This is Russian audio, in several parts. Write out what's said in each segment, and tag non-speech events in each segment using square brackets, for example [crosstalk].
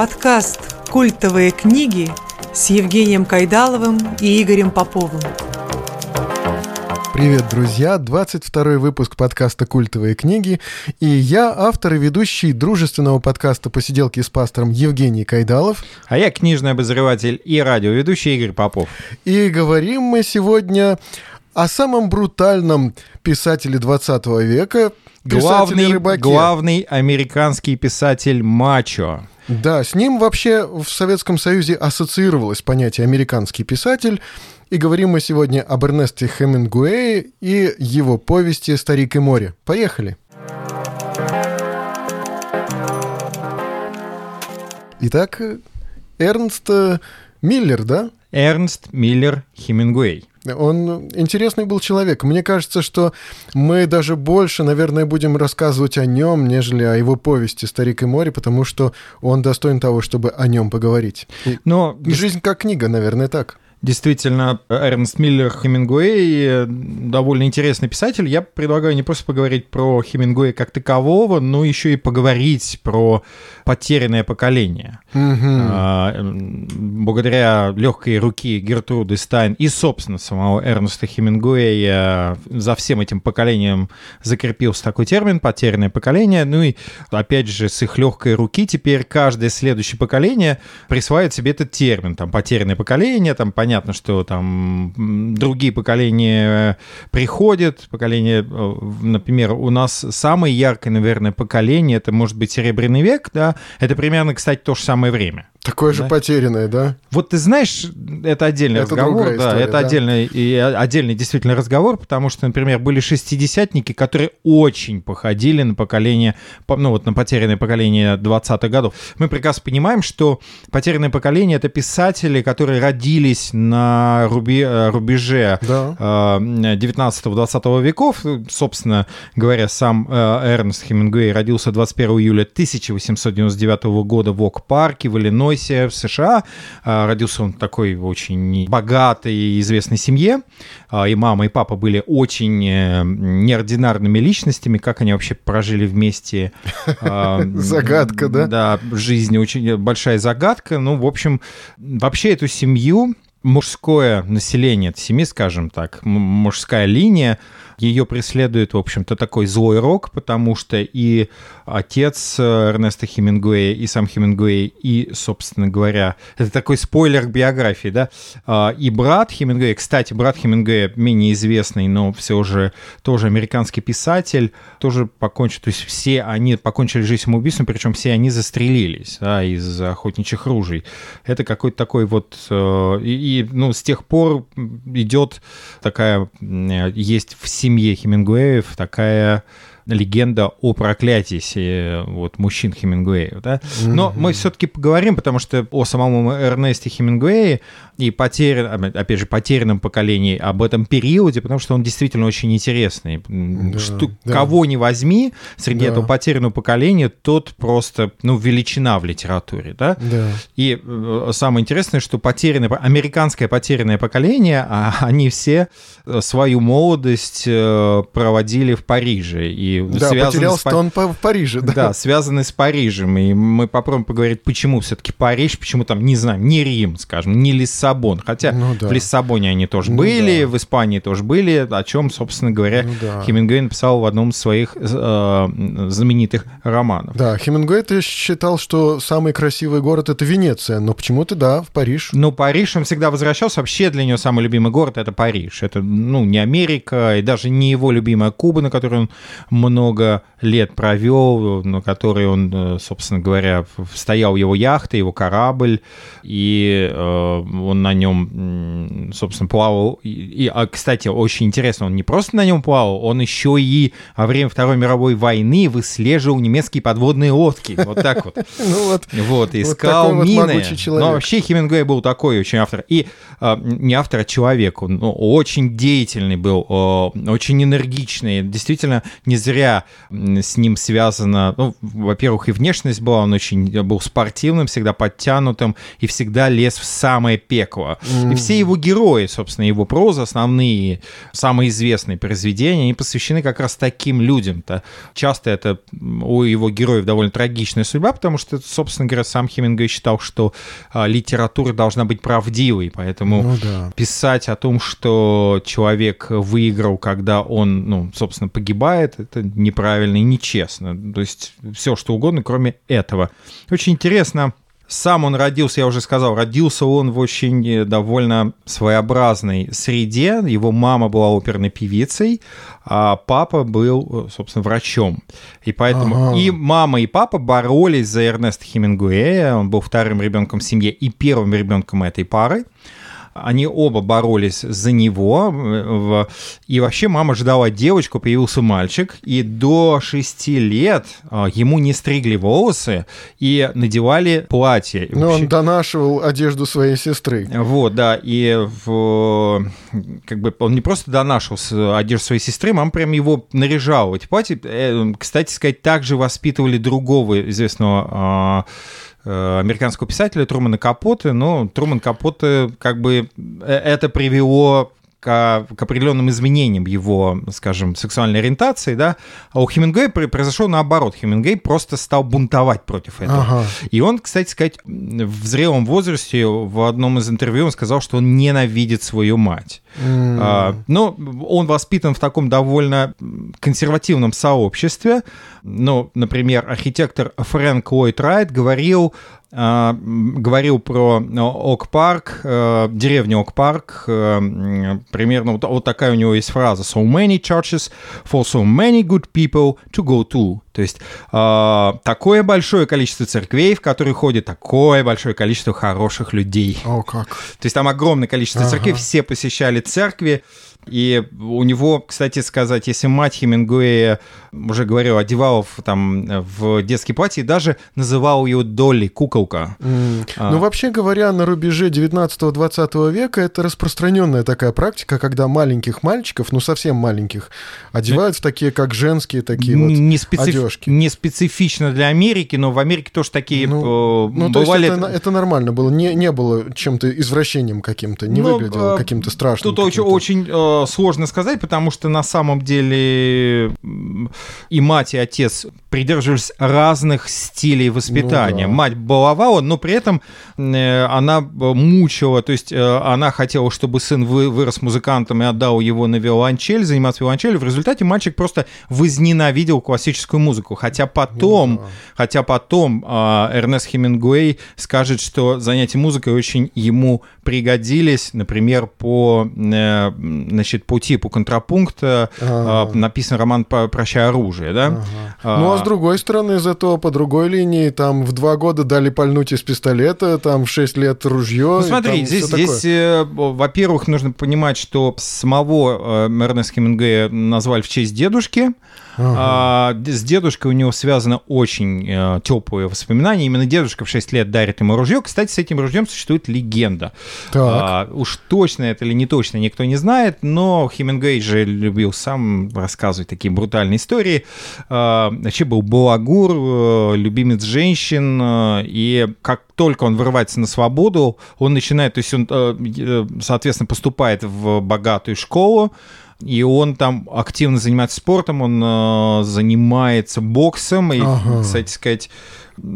Подкаст «Культовые книги» с Евгением Кайдаловым и Игорем Поповым. Привет, друзья! 22 выпуск подкаста «Культовые книги». И я автор и ведущий дружественного подкаста «Посиделки с пастором» Евгений Кайдалов. А я книжный обозреватель и радиоведущий Игорь Попов. И говорим мы сегодня о самом брутальном писателе 20 века, главный, главный американский писатель Мачо. Да, с ним вообще в Советском Союзе ассоциировалось понятие «американский писатель», и говорим мы сегодня об Эрнесте Хемингуэе и его повести «Старик и море». Поехали! Итак, Эрнст Миллер, да? Эрнст Миллер Хемингуэй. Он интересный был человек. Мне кажется, что мы даже больше, наверное, будем рассказывать о нем, нежели о его повести «Старик и море», потому что он достоин того, чтобы о нем поговорить. Но... Жизнь как книга, наверное, так. Действительно, Эрнст Миллер Хемингуэй довольно интересный писатель. Я предлагаю не просто поговорить про Хемингуэя как такового, но еще и поговорить про потерянное поколение. Mm-hmm. Благодаря легкой руки Гертруды Стайн и, собственно, самого Эрнста Хемингуэя за всем этим поколением закрепился такой термин «потерянное поколение». Ну и, опять же, с их легкой руки теперь каждое следующее поколение присваивает себе этот термин. Там «потерянное поколение», там «понятное понятно, что там другие поколения приходят, поколение, э, например, у нас самое яркое, наверное, поколение, это может быть Серебряный век, да, это примерно, кстати, то же самое время. Такое же потерянное, да? Вот ты знаешь, это отдельный это разговор, да, история, это да? отдельный и отдельный действительно разговор, потому что, например, были шестидесятники, которые очень походили на поколение, ну вот на потерянное поколение 20-х годов. Мы прекрасно понимаем, что потерянное поколение это писатели, которые родились на руби, рубеже да. 19-20 веков. Собственно говоря, сам э, Эрнст Хемингуэй родился 21 июля 1899 года в Ок-парке в Иллинойсе в США. Родился он в такой очень богатой и известной семье. И мама, и папа были очень э, неординарными личностями. Как они вообще прожили вместе? [laughs] Загадка, да? Да, жизнь очень большая загадка. Ну, в общем, вообще эту семью мужское население семьи, скажем так, мужская линия, ее преследует, в общем-то, такой злой рок, потому что и отец э, Эрнеста Хемингуэя, и сам Хемингуэй, и, собственно говоря, это такой спойлер к биографии, да, а, и брат Хемингуэя, кстати, брат Хемингуэя менее известный, но все же тоже американский писатель, тоже покончил, то есть все они покончили жизнь самоубийством, причем все они застрелились, да, из охотничьих ружей. Это какой-то такой вот, э, и, и ну, с тех пор идет такая, есть в семье семье Хемингуэев такая легенда о проклятии вот, мужчин Хемингуэев. Да? Но mm-hmm. мы все-таки поговорим, потому что о самом Эрнесте Хемингуэе и потерян, опять же, потерянном поколении об этом периоде, потому что он действительно очень интересный. Да, что, да. Кого не возьми среди да. этого потерянного поколения, тот просто, ну, величина в литературе, да? да. И э, самое интересное, что потерянное, американское потерянное поколение, а они все свою молодость э, проводили в Париже. И да, потерялся с... он в Париже, да. Да, связаны с Парижем. И мы попробуем поговорить, почему все-таки Париж, почему там, не знаю, не Рим, скажем, не Лиссабон, Лиссабон. Хотя ну, да. в Лиссабоне они тоже ну, были, да. в Испании тоже были, о чем, собственно говоря, ну, да. Хемингуэй написал в одном из своих э, знаменитых романов. Да, Хемингуэй ты считал, что самый красивый город это Венеция, но почему-то да, в Париж. Ну, Париж он всегда возвращался. Вообще для него самый любимый город это Париж. Это, ну, не Америка, и даже не его любимая Куба, на которой он много лет провел, на которой он, э, собственно говоря, стоял его яхта, его корабль, и э, он на нем, собственно, плавал. И, а, кстати, очень интересно, он не просто на нем плавал, он еще и во время Второй мировой войны выслеживал немецкие подводные лодки. Вот так вот. [laughs] Ну вот. Вот, искал мины. Но вообще Хемингуэй был такой очень автор. И а, не автор, а человек. Он ну, очень деятельный был, очень энергичный. Действительно, не зря с ним связано, ну, во-первых, и внешность была, он очень был спортивным, всегда подтянутым и всегда лез в самое пекло. Mm. И все его герои, собственно, его проза, основные, самые известные произведения, они посвящены как раз таким людям-то. Часто это у его героев довольно трагичная судьба, потому что, собственно говоря, сам Хемингуэй считал, что а, литература должна быть правдивой, поэтому ну, да. писать о том, что человек выиграл, когда он, ну, собственно, погибает, это неправильно и нечестно. То есть все, что угодно, кроме этого. Очень интересно, сам он родился, я уже сказал, родился он в очень довольно своеобразной среде. Его мама была оперной певицей, а папа был, собственно, врачом. И поэтому ага. и мама, и папа боролись за Эрнеста Хемингуэя. Он был вторым ребенком в семье и первым ребенком этой пары. Они оба боролись за него. И вообще мама ждала девочку, появился мальчик. И до шести лет а, ему не стригли волосы и надевали платье. Ну, вообще... он донашивал одежду своей сестры. Вот, да. И в... как бы он не просто донашивал одежду своей сестры, мама прям его наряжала. Эти платья, э, кстати сказать, также воспитывали другого известного а, Э, американского писателя Трумана Капоты, но Труман Капоты как бы э, это привело к, к определенным изменениям его, скажем, сексуальной ориентации, да, а у Хемингуэя произошло наоборот. Хемингуэй просто стал бунтовать против этого. Ага. И он, кстати сказать, в зрелом возрасте в одном из интервью он сказал, что он ненавидит свою мать. Mm. А, но он воспитан в таком довольно консервативном сообществе. Ну, например, архитектор Фрэнк Ллойд Райт говорил а, говорил про э, Ок-парк, э, деревню Ок-парк, э, примерно вот, вот такая у него есть фраза «So many churches for so many good people to go to». То есть а, такое большое количество церквей, в которые ходит такое большое количество хороших людей. О, как. То есть там огромное количество ага. церквей, все посещали церкви, и у него, кстати сказать, если мать Хемингуэя, уже говорил, одевала в, там, в детские платья, и даже называл ее Долли, куколка. Mm. А. Ну, вообще говоря, на рубеже 19-20 века это распространенная такая практика, когда маленьких мальчиков, ну, совсем маленьких, одевают в такие, как женские такие вот не специф... одежки. Не специфично для Америки, но в Америке тоже такие ну, э, ну, бывали... То есть это, это нормально было, не, не было чем-то извращением каким-то, не ну, выглядело э, каким-то страшным. Тут очень, очень э, сложно сказать, потому что на самом деле и мать, и отец придерживались разных стилей воспитания. Ну, да. Мать баловала, но при этом э, она мучила, то есть э, она хотела, чтобы сын вырос музыкантом и отдал его на виолончель, заниматься виолончелью. В результате мальчик просто возненавидел классическую музыку. Хотя потом, ну, да. хотя потом а, Эрнест Хемингуэй скажет, что занятия музыкой очень ему пригодились, например, по, э, значит, по типу контрапункта ага. написан роман «Прощай оружие», да? Ага. А, ну, а с другой стороны, зато по другой линии, там в два года дали пальнуть из пистолета, там в шесть лет ружье. Ну, смотри, здесь, здесь э, во-первых, нужно понимать, что самого э, Эрнеста Хемингуэя назвали в честь дедушки, Ага. А, с дедушкой у него связано очень э, теплые воспоминания. Именно дедушка в 6 лет дарит ему ружье. Кстати, с этим ружьем существует легенда. А, уж точно это или не точно, никто не знает, но Хемингуэй же любил сам рассказывать такие брутальные истории. А, вообще был балагур, э, любимец женщин, э, и как только он вырывается на свободу, он начинает, то есть он, э, соответственно, поступает в богатую школу, и он там активно занимается спортом, он э, занимается боксом, и, ага. кстати сказать,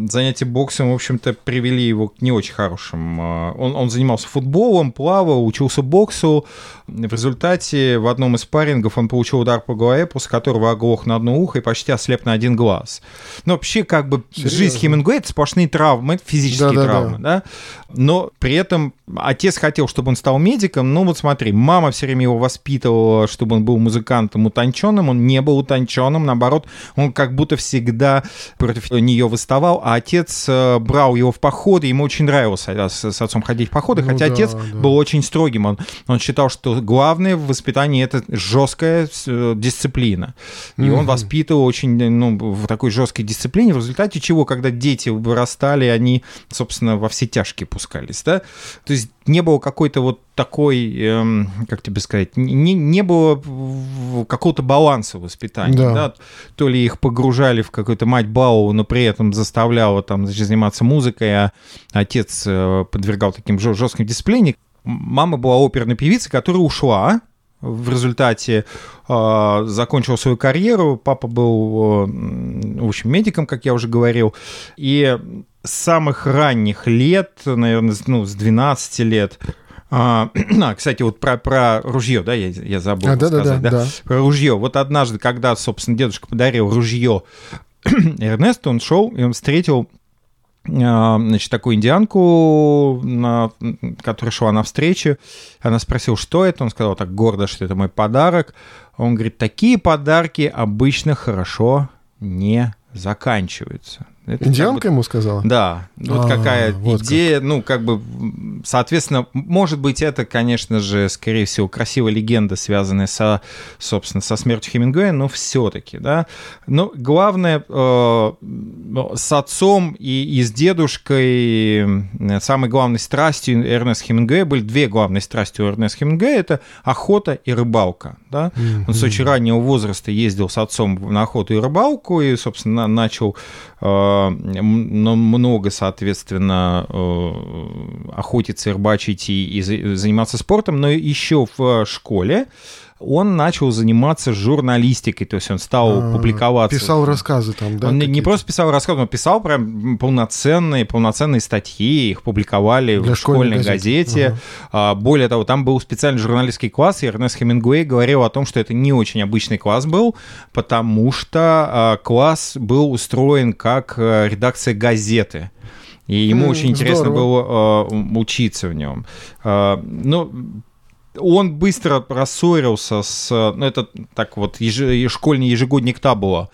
занятия боксом, в общем-то, привели его к не очень хорошим. Э, он, он занимался футболом, плавал, учился боксу. В результате в одном из парингов он получил удар по голове, после которого оглох на одно ухо и почти ослеп на один глаз. Но вообще, как бы, Серьезно? жизнь Хемингуэя — это сплошные травмы, физические да, травмы, да, да. Но при этом отец хотел, чтобы он стал медиком. Ну вот смотри, мама все время его воспитывала, чтобы он был музыкантом утонченным. Он не был утонченным, наоборот, он как будто всегда против нее выставал, а отец э, брал его в походы, ему очень нравилось с, с отцом ходить в походы, ну, хотя да, отец да. был очень строгим. Он, он считал, что главное в воспитании это жесткая э, дисциплина. И mm-hmm. он воспитывал очень ну, в такой жесткой дисциплине, в результате чего, когда дети вырастали, они, собственно, во все тяжкие пускались. Да? То есть не было какой-то вот такой, эм, как тебе сказать, не, не было какого-то баланса воспитания. Да. Да? То ли их погружали в какую-то мать балу, но при этом заставляла там значит, заниматься музыкой, а отец э, подвергал таким жестким дисциплине. Мама была оперной певицей, которая ушла в результате э, закончил свою карьеру. Папа был, э, в общем, медиком, как я уже говорил. И с самых ранних лет, наверное, ну, с 12 лет, а, [clears throat] а, кстати, вот про, про ружье, да, я, я забыл а, да, сказать, да, да, да? Про ружье. Вот однажды, когда, собственно, дедушка подарил ружье [clears throat] Эрнесту, он шел, и он встретил значит, такую индианку, на, которая шла на встречу. Она спросила, что это. Он сказал так гордо, что это мой подарок. Он говорит, такие подарки обычно хорошо не заканчиваются. Это Индианка как бы, ему сказала? Да. Вот а, какая вот идея, как. ну, как бы, соответственно, может быть, это, конечно же, скорее всего, красивая легенда, связанная со, собственно, со смертью Хемингуэя, но все-таки, да. Но главное, э, с отцом и, и с дедушкой э, самой главной страстью Эрнеста Хемингуэя были две главные страсти у Эрнеста Хемингуэя, это охота и рыбалка, да. Mm-hmm. Он с очень раннего возраста ездил с отцом на охоту и рыбалку и, собственно, начал много, соответственно, э, охотиться, рыбачить и заниматься спортом, но еще в школе он начал заниматься журналистикой, то есть он стал а, публиковаться. Писал рассказы там, да? Он не просто писал рассказы, он писал прям полноценные, полноценные статьи, их публиковали Для в школьной газете. Ага. Более того, там был специальный журналистский класс, и Эрнест Хемингуэй говорил о том, что это не очень обычный класс был, потому что а, класс был устроен как э, редакция газеты. И ему mm, очень интересно здорово. было uh, учиться в нем. Uh, ну, он быстро рассорился с... Ну, это так вот, еж, школьный ежегодник Табула,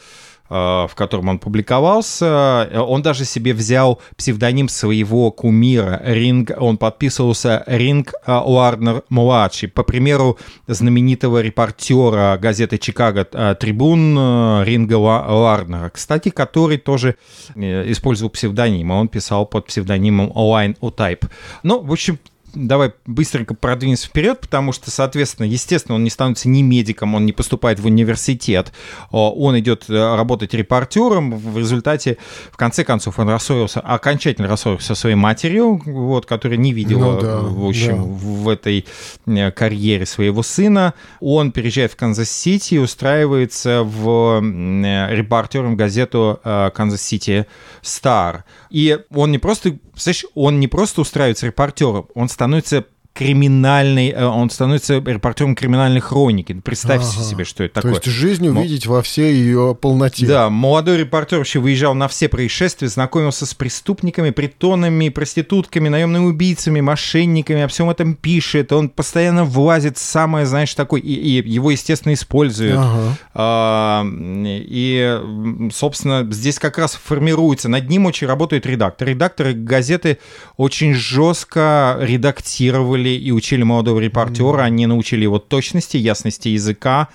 э, в котором он публиковался. Он даже себе взял псевдоним своего кумира. Ринг, он подписывался Ринг Уарнер-младший. По примеру знаменитого репортера газеты «Чикаго» э, Трибун э, Ринга Уарнера, кстати, который тоже использовал псевдоним. Он писал под псевдонимом Line Type. Ну, в общем, давай быстренько продвинемся вперед, потому что, соответственно, естественно, он не становится ни медиком, он не поступает в университет, он идет э, работать репортером, в результате, в конце концов, он рассорился, окончательно рассорился со своей матерью, вот, которая не видела, ну, да, в общем, да. в этой э, карьере своего сына. Он переезжает в Канзас-Сити и устраивается в э, репортером газету «Канзас-Сити Стар». И он не просто, слышишь, он не просто устраивается репортером, он становится криминальный, э, он становится репортером криминальной хроники. Представьте ага. себе, что это такое. То есть жизнь увидеть Но... во всей ее полноте. Да, молодой репортер вообще выезжал на все происшествия, знакомился с преступниками, притонами, проститутками, наемными убийцами, мошенниками, о всем этом пишет. Он постоянно влазит в самое, знаешь, такой, и, и его, естественно, используют. Ага. А, и, собственно, здесь как раз формируется, над ним очень работает редактор. Редакторы газеты очень жестко редактировали и учили молодого репортера, они научили его точности, ясности языка,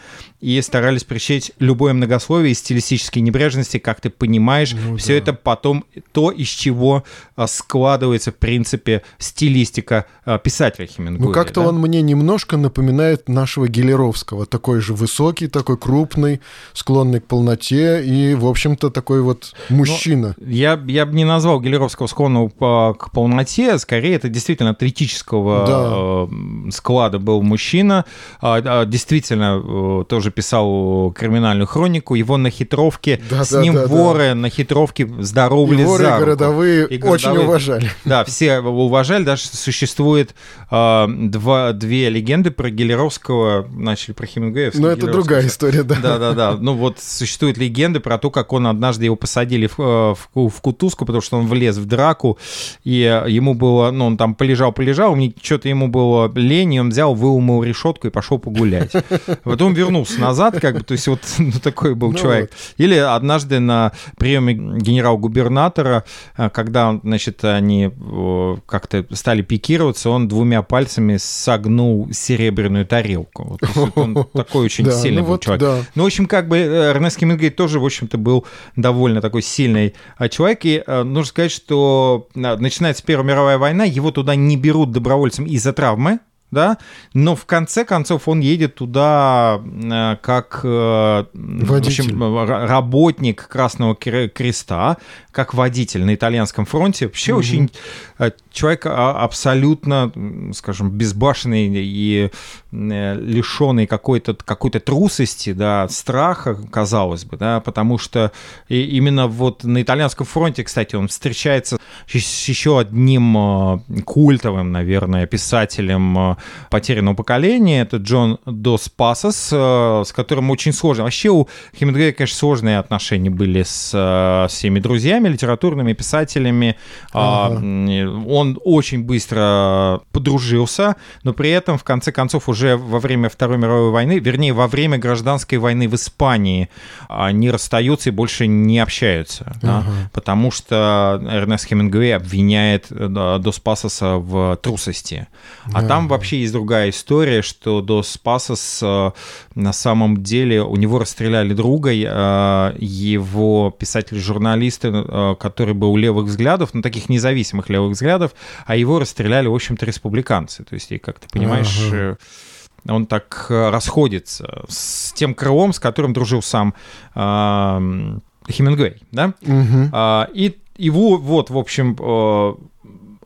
и старались прищить любое многословие и стилистические небрежности, как ты понимаешь, ну, все да. это потом то, из чего а, складывается, в принципе, стилистика а, писателя Хемингуэя. Ну, как-то да? он мне немножко напоминает нашего Гелеровского, такой же высокий, такой крупный, склонный к полноте и, в общем-то, такой вот мужчина. Ну, я, я бы не назвал Гелеровского склонного к полноте, скорее это действительно атлетического да. э, склада был мужчина, действительно э, тоже писал криминальную хронику, его на хитровке, да, с да, ним да, воры да. на хитровке здоровали и воры за руку. городовые и городовые очень уважали. [laughs] Да, все уважали, даже существует э, два, две легенды про Гелеровского, начали про Хемингуэя. Но это другая история, да. Да-да-да, ну вот существуют легенды про то, как он однажды его посадили в, э, в, в кутузку, потому что он влез в драку, и ему было, ну он там полежал-полежал, что-то ему было лень, и он взял, выумыл решетку и пошел погулять. Потом вернулся назад, как бы, то есть вот [laughs] ну, такой был Ну человек. Или однажды на приеме генерал-губернатора, э, когда, значит, они как-то стали пикироваться, он двумя пальцами согнул серебряную тарелку. Вот, есть вот он [laughs] такой очень Да, сильный ну был вот, человек. да. Ну, в общем, как бы э, Эрнест Хемингуэй тоже, в общем-то, был довольно такой сильный э, человек. И нужно сказать, что начинается Первая мировая война, его туда не берут добровольцем из-за травмы, да, но в конце концов он едет туда э, как э, в общем, работник Красного Кре- Креста, как водитель на итальянском фронте. Вообще очень э, человек а, абсолютно, скажем, безбашенный и лишенный какой-то какой-то трусости, да, страха, казалось бы, да, потому что именно вот на итальянском фронте, кстати, он встречается с еще одним э, культовым, наверное, писателем э, потерянного поколения, это Джон Дос Пасос, э, с которым очень сложно. Вообще у Хемингуэя, конечно, сложные отношения были с э, всеми друзьями, литературными писателями. А, Ага. Он очень быстро подружился, но при этом, в конце концов, уже во время Второй мировой войны, вернее, во время гражданской войны в Испании, они расстаются и больше не общаются. да, Ага. потому что Эрнест Хемингуэй обвиняет э, Дос Пасоса в трусости. А Да. там вообще есть другая история, что Дос Пасос э, на самом деле, у него расстреляли друга, э, его писатель-журналист, э, который был у левых взглядов, ну, таких независимых левых взглядов, а его расстреляли, в общем-то, республиканцы. То есть, и, как ты понимаешь, Ага. Э, он так э, расходится с тем крылом, с которым дружил сам э, Хемингуэй, да? Мгм. А, И его, вот, в общем, э,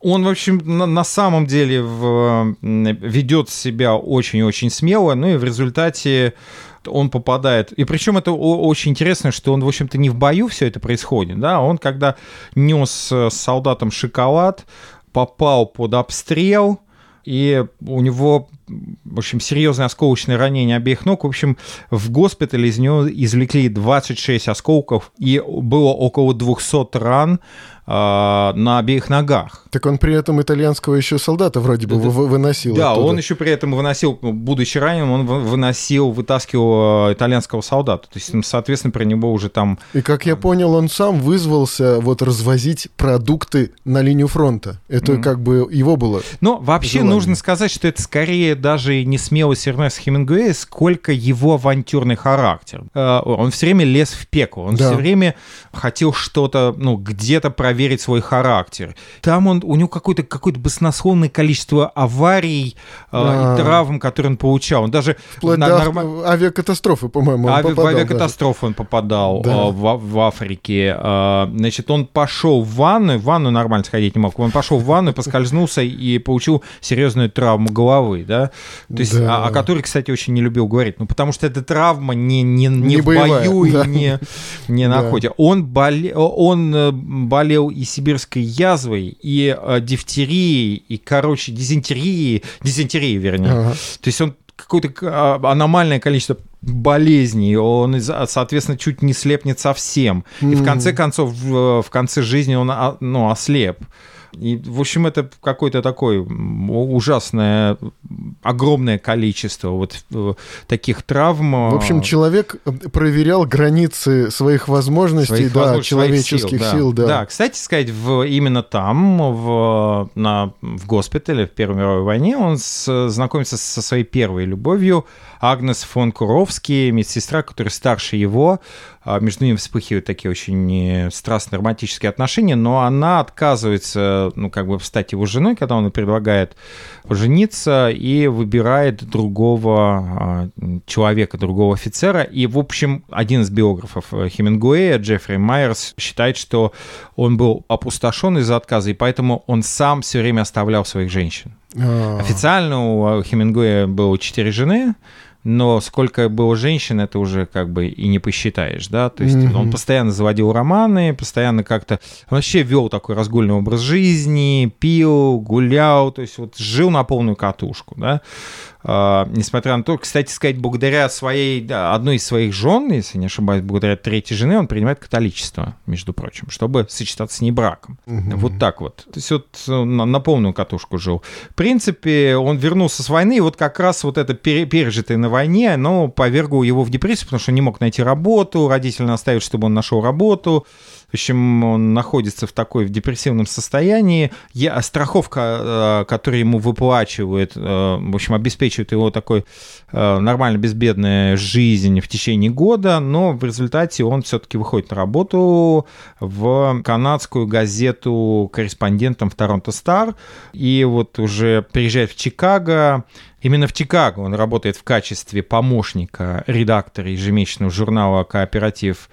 он, в общем, на, на самом деле в- м, ведет себя очень-очень смело, ну и в результате он попадает. И причем это очень интересно, что он, в общем-то, не в бою все это происходит, да, он когда нес э, с солдатом шоколад, попал под обстрел, и у него, в общем, серьезное осколочное ранение обеих ног. В общем, в госпитале из него извлекли 26 осколков, и было около 200 ран на обеих ногах. Так он при этом итальянского еще солдата вроде бы вы- выносил. Да, оттуда. он еще при этом выносил, будучи раненым, он вы- выносил, вытаскивал э, итальянского солдата. То есть, ну, соответственно, про него уже там... И как я понял, он сам вызвался вот развозить продукты на линию фронта. Это Мгм. как бы его было. Но вообще Желание. нужно сказать, что это скорее даже не смелость Эрнеста Хемингуэя, сколько его авантюрный характер. Э, Он все время лез в пекло, он Да. все время хотел что-то, ну, где-то проверить свой характер. Там он, у него какое-то какое баснословное количество аварий э, А. и травм, которые он получал. Он даже Вплоть на- до норма- авиакатастрофы, по-моему, он Ави- попадал в даже. авиакатастрофу он попадал Да. э, в, в Африке. Э, Значит, он пошел в ванную, в ванную нормально сходить не мог. Он пошел в ванную, поскользнулся и получил серьезную травму головы, да? То есть, Да. о, о которой, кстати, очень не любил говорить. Ну, потому что эта травма не, не, не, Не в боевая, бою да. и не, не на Да. охоте. Он, боле, он э, и сибирской язвой, и э, дифтерией, и, короче, дизентерией, дизентерией, вернее. Ага. То есть он какое-то а, аномальное количество болезней, он, соответственно, чуть не слепнет совсем. И в конце концов, в, в конце жизни он а, ну, ослеп. И, в общем, это какое-то такое ужасное, огромное количество вот э, таких травм. В общем, человек э, проверял границы своих возможностей, своих да, возможностей, человеческих сил, да. Да, кстати сказать, в, именно там, в, на, в госпитале в Первой мировой войне, он с- знакомится со своей первой любовью, Агнес фон Куровский, медсестра, которая старше его. А Между ними вспыхивают такие очень э, страстные романтические отношения, но она отказывается, ну, как бы, стать его женой, когда он предлагает пожениться, и выбирает другого а, человека, другого офицера. И, в общем, один из биографов э, Хемингуэя, Джеффри Майерс, считает, что он был опустошен из-за отказа, и поэтому он сам все время оставлял своих женщин. А, Официально у Хемингуэя было четыре жены, но сколько было женщин, это уже как бы и не посчитаешь, да, то есть Мгм. он постоянно заводил романы, постоянно как-то вообще вел такой разгульный образ жизни, пил, гулял, то есть вот жил на полную катушку, да, несмотря на то, кстати сказать, благодаря своей, одной из своих жен, если не ошибаюсь, благодаря третьей жены, он принимает католичество, между прочим, чтобы сочетаться с ней браком. Угу. Вот так вот. То есть вот э, на, на полную катушку жил. В принципе, он вернулся с войны, и вот как раз вот это пережитое на войне, оно повергло его в депрессию, потому что он не мог найти работу, родители наставили, чтобы он нашел работу, в общем, он находится в такой в депрессивном состоянии. Я, страховка, э, которую ему выплачивают, э, в общем, обеспечивает его такой э, нормально безбедная жизнь в течение года, но в результате он все-таки выходит на работу в канадскую газету корреспондентом в Торонто Стар, и вот уже приезжает в Чикаго, Именно в Чикаго он работает в качестве помощника редактора ежемесячного журнала «Кооператив».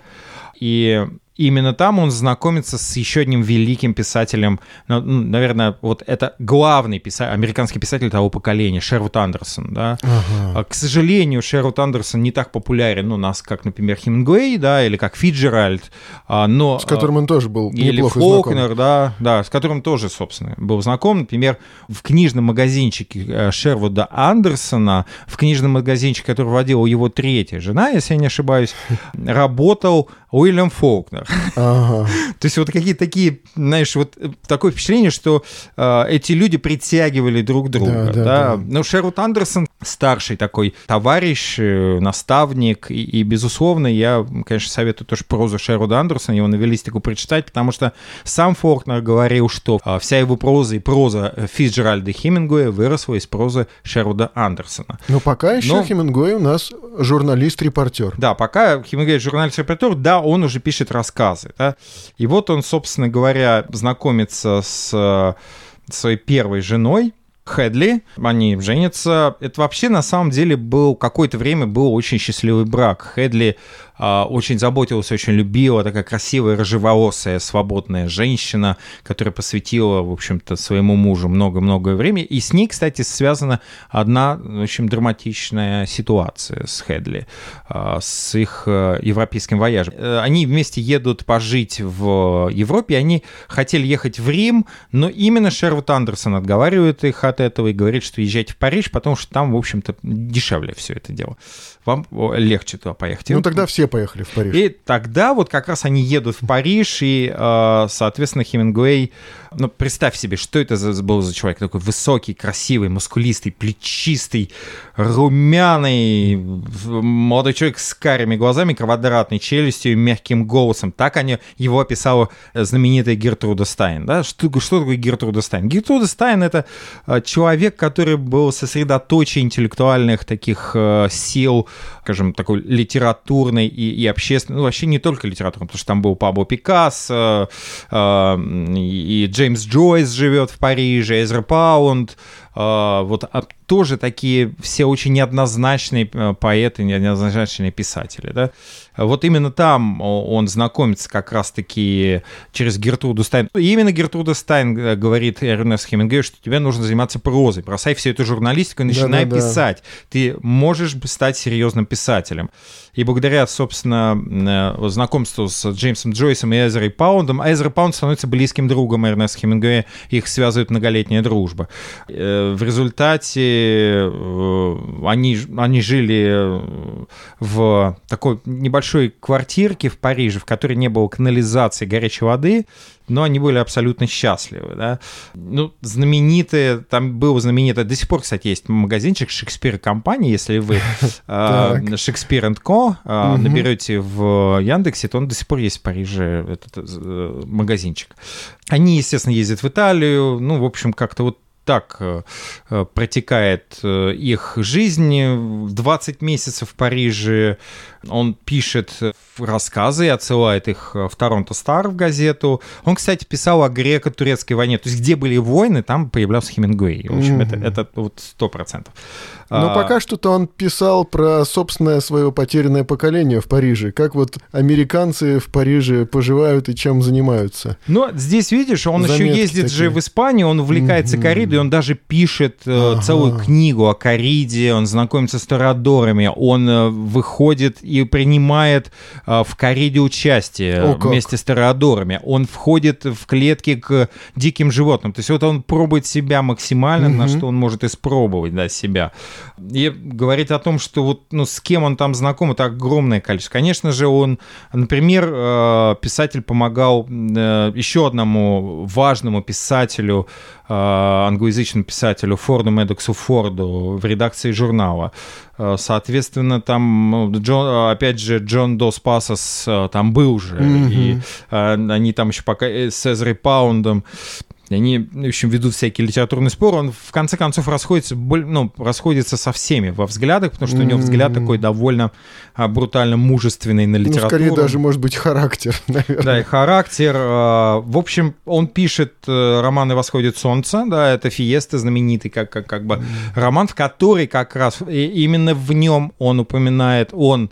И именно там он знакомится с еще одним великим писателем, ну, наверное, вот это главный писатель, американский писатель того поколения, Шервуд Андерсон, да. Ага. А, к сожалению, Шервуд Андерсон не так популярен у нас, как, например, Хемингуэй, да, или как Фиджеральд, а, но... С которым он тоже был или неплохо Фолкнер, знаком. да, да, с которым тоже, собственно, был знаком. Например, в книжном магазинчике э, Шервуда Андерсона, в книжном магазинчике, который водила его третья жена, если я не ошибаюсь, работал Уильям Фолкнер. Ага. [laughs] То есть вот какие-то такие, знаешь, вот э, такое впечатление, что э, эти люди притягивали друг друга. Да, да, да. Ну, Шервуд Андерсон старший такой товарищ, э, наставник, и, и, безусловно, я, конечно, советую тоже прозу Шервуда Андерсона, его новеллистику прочитать, потому что сам Фолкнер говорил, что э, вся его проза и проза Фицджеральда Хемингуэя выросла из прозы Шервуда Андерсона. Но пока еще Но... Хемингуэй у нас журналист-репортер. Да, пока Хемингуэй журналист-репортер, да, он уже пишет рассказы. Да? И вот он, собственно говоря, знакомится с э, своей первой женой, Хедли, они женятся. Это вообще на самом деле был какое-то время был очень счастливый брак. Хедли очень заботилась, очень любила, такая красивая, рыжеволосая, свободная женщина, которая посвятила, в общем-то, своему мужу много-много времени. И с ней, кстати, связана одна очень драматичная ситуация с Хедли, а, с их э, европейским вояжем. Э, они вместе едут пожить в Европе, они хотели ехать в Рим, но именно Шервуд Андерсон отговаривает их от этого и говорит, что езжайте в Париж, потому что там, в общем-то, дешевле все это дело. Вам легче туда поехать. Ну, тогда все поехали в Париж. И тогда вот как раз они едут в Париж, и, э, соответственно, Хемингуэй ну, представь себе, что это за, был за человек, такой высокий, красивый, мускулистый, плечистый, румяный, молодой человек с карими глазами, квадратной челюстью и мягким голосом. Так они, его описала знаменитая Гертруда Стайн. Да? Что, что такое Гертруда Стайн? Гертруда Стайн — это э, человек, который был сосредоточен интеллектуальных таких э, сил, скажем, такой литературной и, и общественной, ну, вообще не только литературной, потому что там был Пабло Пикассо э, и Джеймс Джеймс Джойс живет в Париже, Эзра Паунд, вот а тоже такие все очень неоднозначные э, поэты, неоднозначные писатели, да. Вот именно там он знакомится как раз-таки через Гертруду Стайн. И именно Гертруда Стайн э, говорит Эрнест Хемингуэй, что тебе нужно заниматься прозой, бросай всю эту журналистику и начинай да, да, писать. Да. Ты можешь стать серьезным писателем. И благодаря, собственно, э, знакомству с Джеймсом Джойсом и Эзерой Паундом, Эзер Паунд становится близким другом Эрнеста Хемингуэя, их связывает многолетняя дружба в результате э, они, они жили э, в такой небольшой квартирке в Париже, в которой не было канализации горячей воды, но они были абсолютно счастливы, да. Ну, знаменитые, там был знаменитый, до сих пор, кстати, есть магазинчик Шекспир компании, если вы [laughs] э, Шекспир Ко наберете в Яндексе, то он до сих пор есть в Париже, этот магазинчик. Они, естественно, ездят в Италию, ну, в общем, как-то вот так э, э, протекает э, их жизнь. 20 месяцев в Париже он пишет рассказы и отсылает их в Торонто Стар в газету. Он, кстати, писал о греко-турецкой войне. То есть, где были войны, там появлялся Хемингуэй. В общем, mm-hmm. это, это вот сто процентов. Но а... пока что-то он писал про собственное свое потерянное поколение в Париже. Как вот американцы в Париже поживают и чем занимаются. Ну, здесь, видишь, он Заметки еще ездит такие. же в Испанию, он увлекается mm-hmm. корридой, он даже пишет э, ага. целую книгу о кориде, он знакомится с торадорами, он э, выходит и принимает э, в корриде участие О, как. вместе с тореадорами. Он входит в клетки к диким животным. То есть вот он пробует себя максимально, на что он может испробовать да, себя. И говорит о том, что вот ну, с кем он там знаком, это огромное количество. Конечно же, он, например, э, писатель помогал э, еще одному важному писателю, э, англоязычному писателю Форду Медоксу Форду в редакции журнала. Э, Соответственно, там, Джон, опять же, Джон Дос Пасос э, там был же, и э, они там еще пока э, с Эзрой Паундом. и они, в общем, ведут всякие литературные споры. Он, в конце концов, расходится, ну, расходится со всеми во взглядах, потому что у него взгляд такой довольно а, брутально мужественный на Ну, литературу. скорее даже, может быть, характер, [laughs] наверное. Да, и характер. э, В общем, он пишет э, роман «И восходит солнце», да, это Фиеста знаменитый, как, как, как бы роман, в который как раз именно в нем он упоминает, он,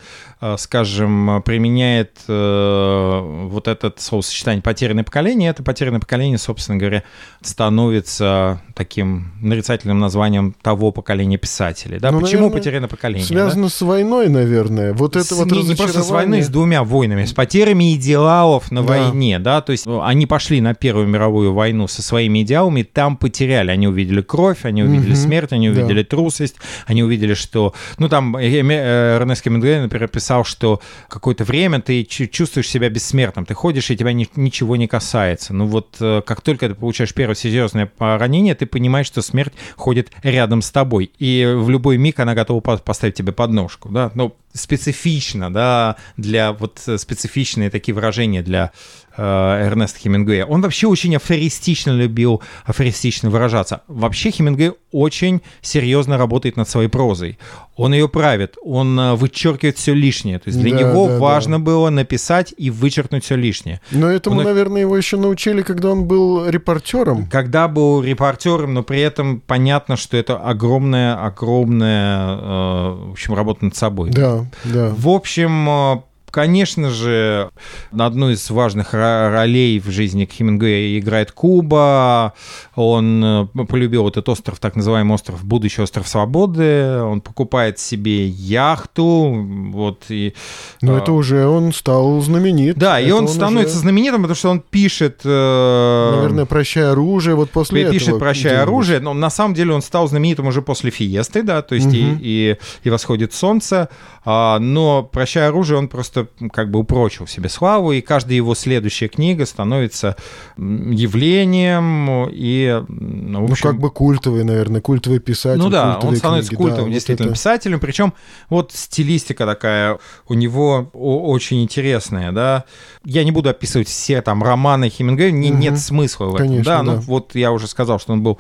скажем, применяет э, вот этот словосочетание «потерянное поколение». Это «потерянное поколение», собственно говоря, становится таким нарицательным названием того поколения писателей. Да? Ну, Почему наверное, «потерянное поколение»? да? Связано с войной, наверное. Вот это С- вот не, не просто с войной, с двумя войнами, с потерями идеалов на Да. войне, да, то есть ну, они пошли на Первую мировую войну со своими идеалами, там потеряли, они увидели кровь, они увидели Мгм. смерть, они Да. увидели трусость, они увидели, что, ну там э, э, э, Эрнест Хемингуэй, например, писал, что какое-то время ты чу- чувствуешь себя бессмертным, ты ходишь и тебя ни- ничего не касается, ну вот э, как только ты получаешь первое серьезное ранение, ты понимаешь, что смерть ходит рядом с тобой, и в любой миг она готова по- поставить тебе подножку, да, ну специфично, да, для вот э, специфичные такие выражения для Эрнеста Хемингуэя. Он вообще очень афористично любил афористично выражаться. Вообще Хемингуэй очень серьезно работает над своей прозой. Он ее правит, он э, вычеркивает все лишнее. То есть для Да, него да, важно было написать и вычеркнуть все лишнее. Но этому, Он- наверное, его еще научили, когда он был репортером. Когда был репортером, но при этом понятно, что это огромная, огромная, э, в общем, работа над собой. Да, да. В общем, э, конечно же, на одну из важных ро- ролей в жизни Хемингуэя играет Куба. Он э, полюбил этот остров, так называемый остров, будущий остров свободы. Он покупает себе яхту. Вот, и, Но э, это уже он стал знаменит. да, и Это он становится уже, знаменитым, потому что он пишет... э, Наверное, «Прощай оружие», вот после этого. пишет «Прощай оружие», но на самом деле он стал знаменитым уже после «Фиесты», да, то есть и, Мгм. и, и «Восходит солнце», а, но «Прощай оружие» он просто как бы упрочил себе славу, и каждая его следующая книга становится явлением, и, ну, Ну, общем, как бы культовый, наверное, культовый писатель. ну да, он становится книги, культовым да, вот действительно это. писателем, причем вот стилистика такая у него очень интересная, да. Я не буду описывать все там романы Хемингуэя, не, Мгм. нет смысла в этом, Конечно, да. Ну да. вот я уже сказал, что он был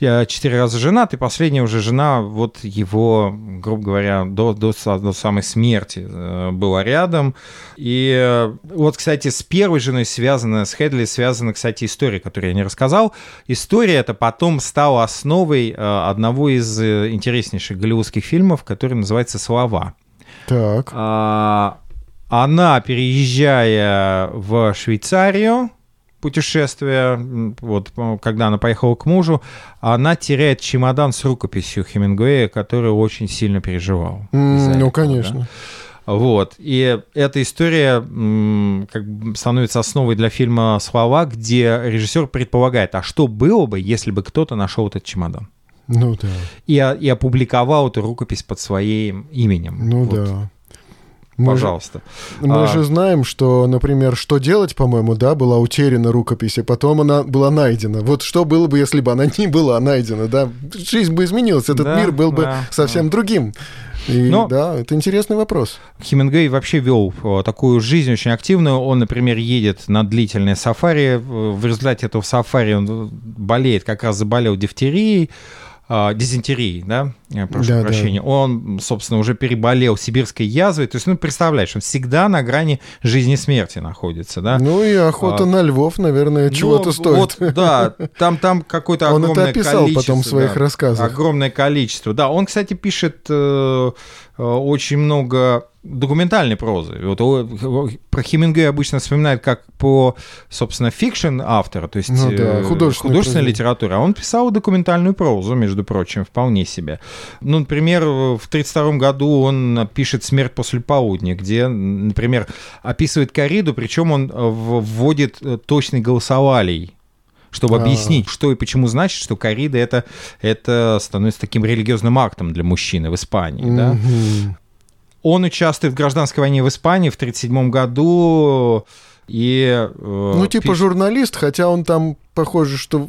э, четыре раза женат, и последняя уже жена вот его, грубо говоря, до, до, до самой смерти э, была рядом. И э, вот, кстати, с первой женой связана, с Хедли связана, кстати, история, которую я не рассказал. История эта потом стала основой э, одного из э, интереснейших голливудских фильмов, который называется «Слова». Так. А, Она, переезжая в Швейцарию, путешествие, вот когда она поехала к мужу, она теряет чемодан с рукописью Хемингуэя, который очень сильно переживал. Из-за Ну, этого, конечно. да. Вот. И эта история как бы становится основой для фильма «Слова», где режиссер предполагает, а что было бы, если бы кто-то нашел этот чемодан? Ну да. И, о- и опубликовал эту рукопись под своим именем. Ну Вот, да. Мы же- Пожалуйста. Мы А. же знаем, что, например, «Что делать», по-моему, да, была утеряна рукопись, и потом она была найдена. Вот что было бы, если бы она не была найдена, да? Жизнь бы изменилась, этот Да, мир был бы да, совсем другим. И Но- да, это интересный вопрос. Хемингуэй вообще вел э, такую жизнь очень активную. Он, например, едет на длительное сафари. В в результате этого сафари он э, болеет, как раз заболел дифтерией, а, дизентерией, да, прошу Да, да. прощения. Он, собственно, уже переболел сибирской язвой. То есть, ну, представляешь, он всегда на грани жизни и смерти находится, да. Ну и охота А. на львов, наверное, чего-то Ну, стоит. Вот, да, там, там какое-то Он это огромное описал количество. потом в своих да, рассказах. Огромное количество. Да, он, кстати, пишет э, э, очень много документальной прозы. Вот о- про Хемингуэя обычно вспоминают как по, собственно, fiction автора, то есть Ну да, э, художественная художественная проза. литература. А он писал документальную прозу, между прочим, вполне себе. Ну, например, в 1932 году он пишет «Смерть после полудня», где, например, описывает корриду, причем он э, вводит э, точный голосовалий чтобы А. объяснить, что и почему значит, что коррида это, это становится таким религиозным актом для мужчины в Испании. Да? Он участвует в гражданской войне в Испании в 1937 году. И, э, Ну, типа пи- журналист, хотя он там, похоже, что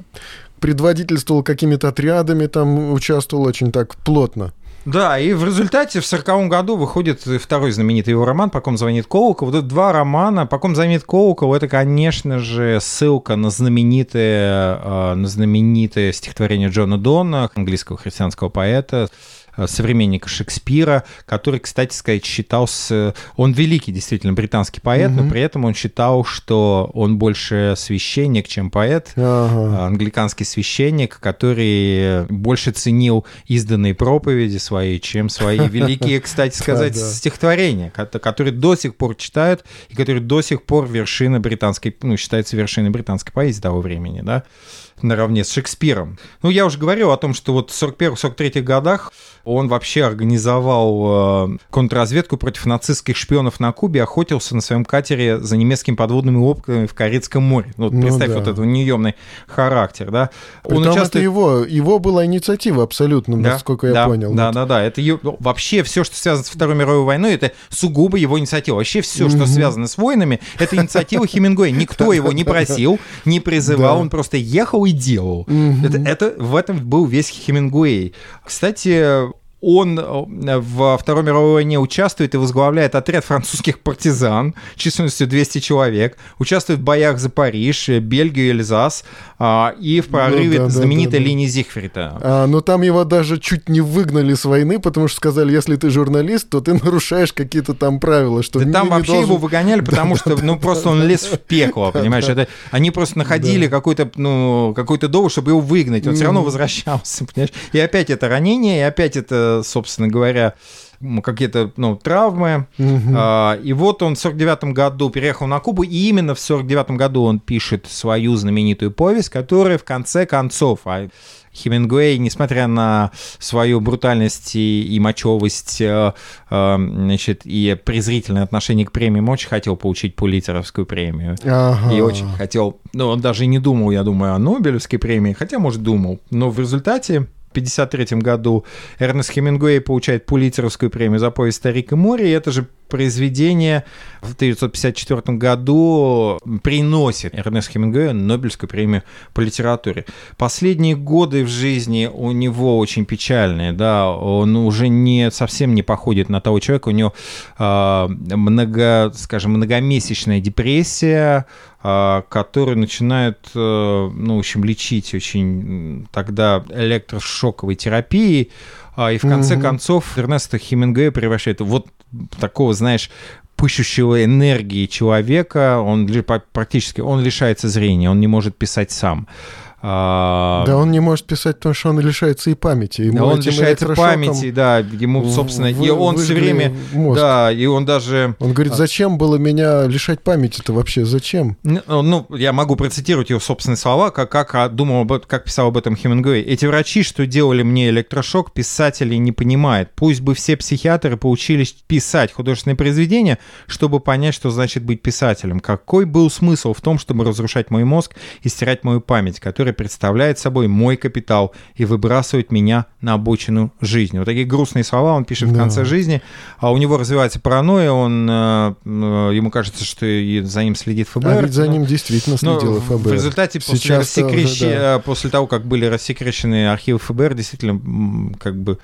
предводительствовал какими-то отрядами, там участвовал очень так плотно. Да, и в результате в 1940 году выходит второй знаменитый его роман «По ком звонит Колокол». Вот это два романа. «По ком звонит Колокол» — это, конечно же, ссылка на знаменитое, э, на знаменитое стихотворение Джона Дона, английского христианского поэта, современника Шекспира, который, кстати сказать, считался... Он великий, действительно, британский поэт, но Мгм. при этом он считал, что он больше священник, чем поэт Ага. англиканский священник, который больше ценил изданные проповеди свои, чем свои [laughs] великие, кстати сказать, стихотворения, ко- которые до сих пор читают и которые до сих пор вершина британской, ну, считается вершиной британской поэзии того времени, да, наравне с Шекспиром. Ну, я уже говорил о том, что вот в 41-43 годах он вообще организовал э, контрразведку против нацистских шпионов на Кубе, охотился на своем катере за немецкими подводными лодками в Карибском море. Ну, вот Ну представь да. вот этот неемный характер, да. Притом это его, его была инициатива абсолютно, Да, насколько я да, понял. Да, Вот. да, да. Это е- ну, вообще все, что связано с Второй мировой войной, это сугубо его инициатива. Вообще все, что связано с войнами, это инициатива Хемингуэя. Никто его не просил, не призывал, он просто ехал и делал. Это в этом был весь Хемингуэй. Кстати, он э, во Второй мировой войне участвует и возглавляет отряд французских партизан численностью 200 человек, участвует в боях за Париж, э, Бельгию, Эльзас а, и в прорыве да, да, знаменитой да, да. линии Зигфрида. А, но там его даже чуть не выгнали с войны, потому что сказали, если ты журналист, то ты нарушаешь какие-то там правила, что Да не- там не вообще должен- его выгоняли, [laughs] потому что, ну, просто он лез в пекло, [laughs] понимаешь? Это, они просто находили какой-то, ну, какой-то довод, чтобы его выгнать. Он все равно возвращался, понимаешь? И опять это ранение, и опять это, собственно говоря, какие-то, ну, травмы. Мгм. А, И вот он в 49 году переехал на Кубу, и именно в 49 году он пишет свою знаменитую повесть, которая в конце концов, а Хемингуэй, несмотря на свою брутальность и, и мочевость, э, э, значит, и презрительное отношение к премиям, очень хотел получить Пулитеровскую премию. Ага. И очень хотел, ну, он даже и не думал, я думаю, о Нобелевской премии, хотя, может, думал. Но в результате 1953 году Эрнест Хемингуэй получает Пулитеровскую премию за повесть «Старик и море», и это же произведение в 1954 году приносит Эрнест Хемингуэю Нобелевскую премию по литературе. Последние годы в жизни у него очень печальные, да, он уже не совсем не походит на того человека, у него а, много, скажем, многомесячная депрессия, а, которую начинают, э, ну, в общем, лечить очень тогда электрошоковой терапией, а, и в конце Мгм. концов Эрнеста Хемингуэя превращает вот такого, знаешь, пышущего энергии человека, он практически, он лишается зрения, он не может писать сам. А, Да, он не может писать, потому что он лишается и памяти. Ему он лишается памяти, да, ему, собственно, и вы- он все время, мозг. да, и он даже... Он говорит, зачем было меня лишать памяти-то вообще? Зачем? Ну, Ну, я могу процитировать его собственные слова, как, как а, думал, об, как писал об этом Хемингуэй. Эти врачи, что делали мне электрошок, писатели не понимают. Пусть бы все психиатры поучились писать художественные произведения, чтобы понять, что значит быть писателем. Какой был смысл в том, чтобы разрушать мой мозг и стирать мою память, которая представляет собой мой капитал и выбрасывать меня на обочину жизни. Вот такие грустные слова он пишет в Да. конце жизни, а у него развивается паранойя, он, э, э, ему кажется, что за ним следит ФБР. а ведь за ним действительно следила в- ФБР. В результате после, Сейчас-то уже, рассекрещи- да. э, после того, как были рассекречены архивы ФБР, действительно, как бы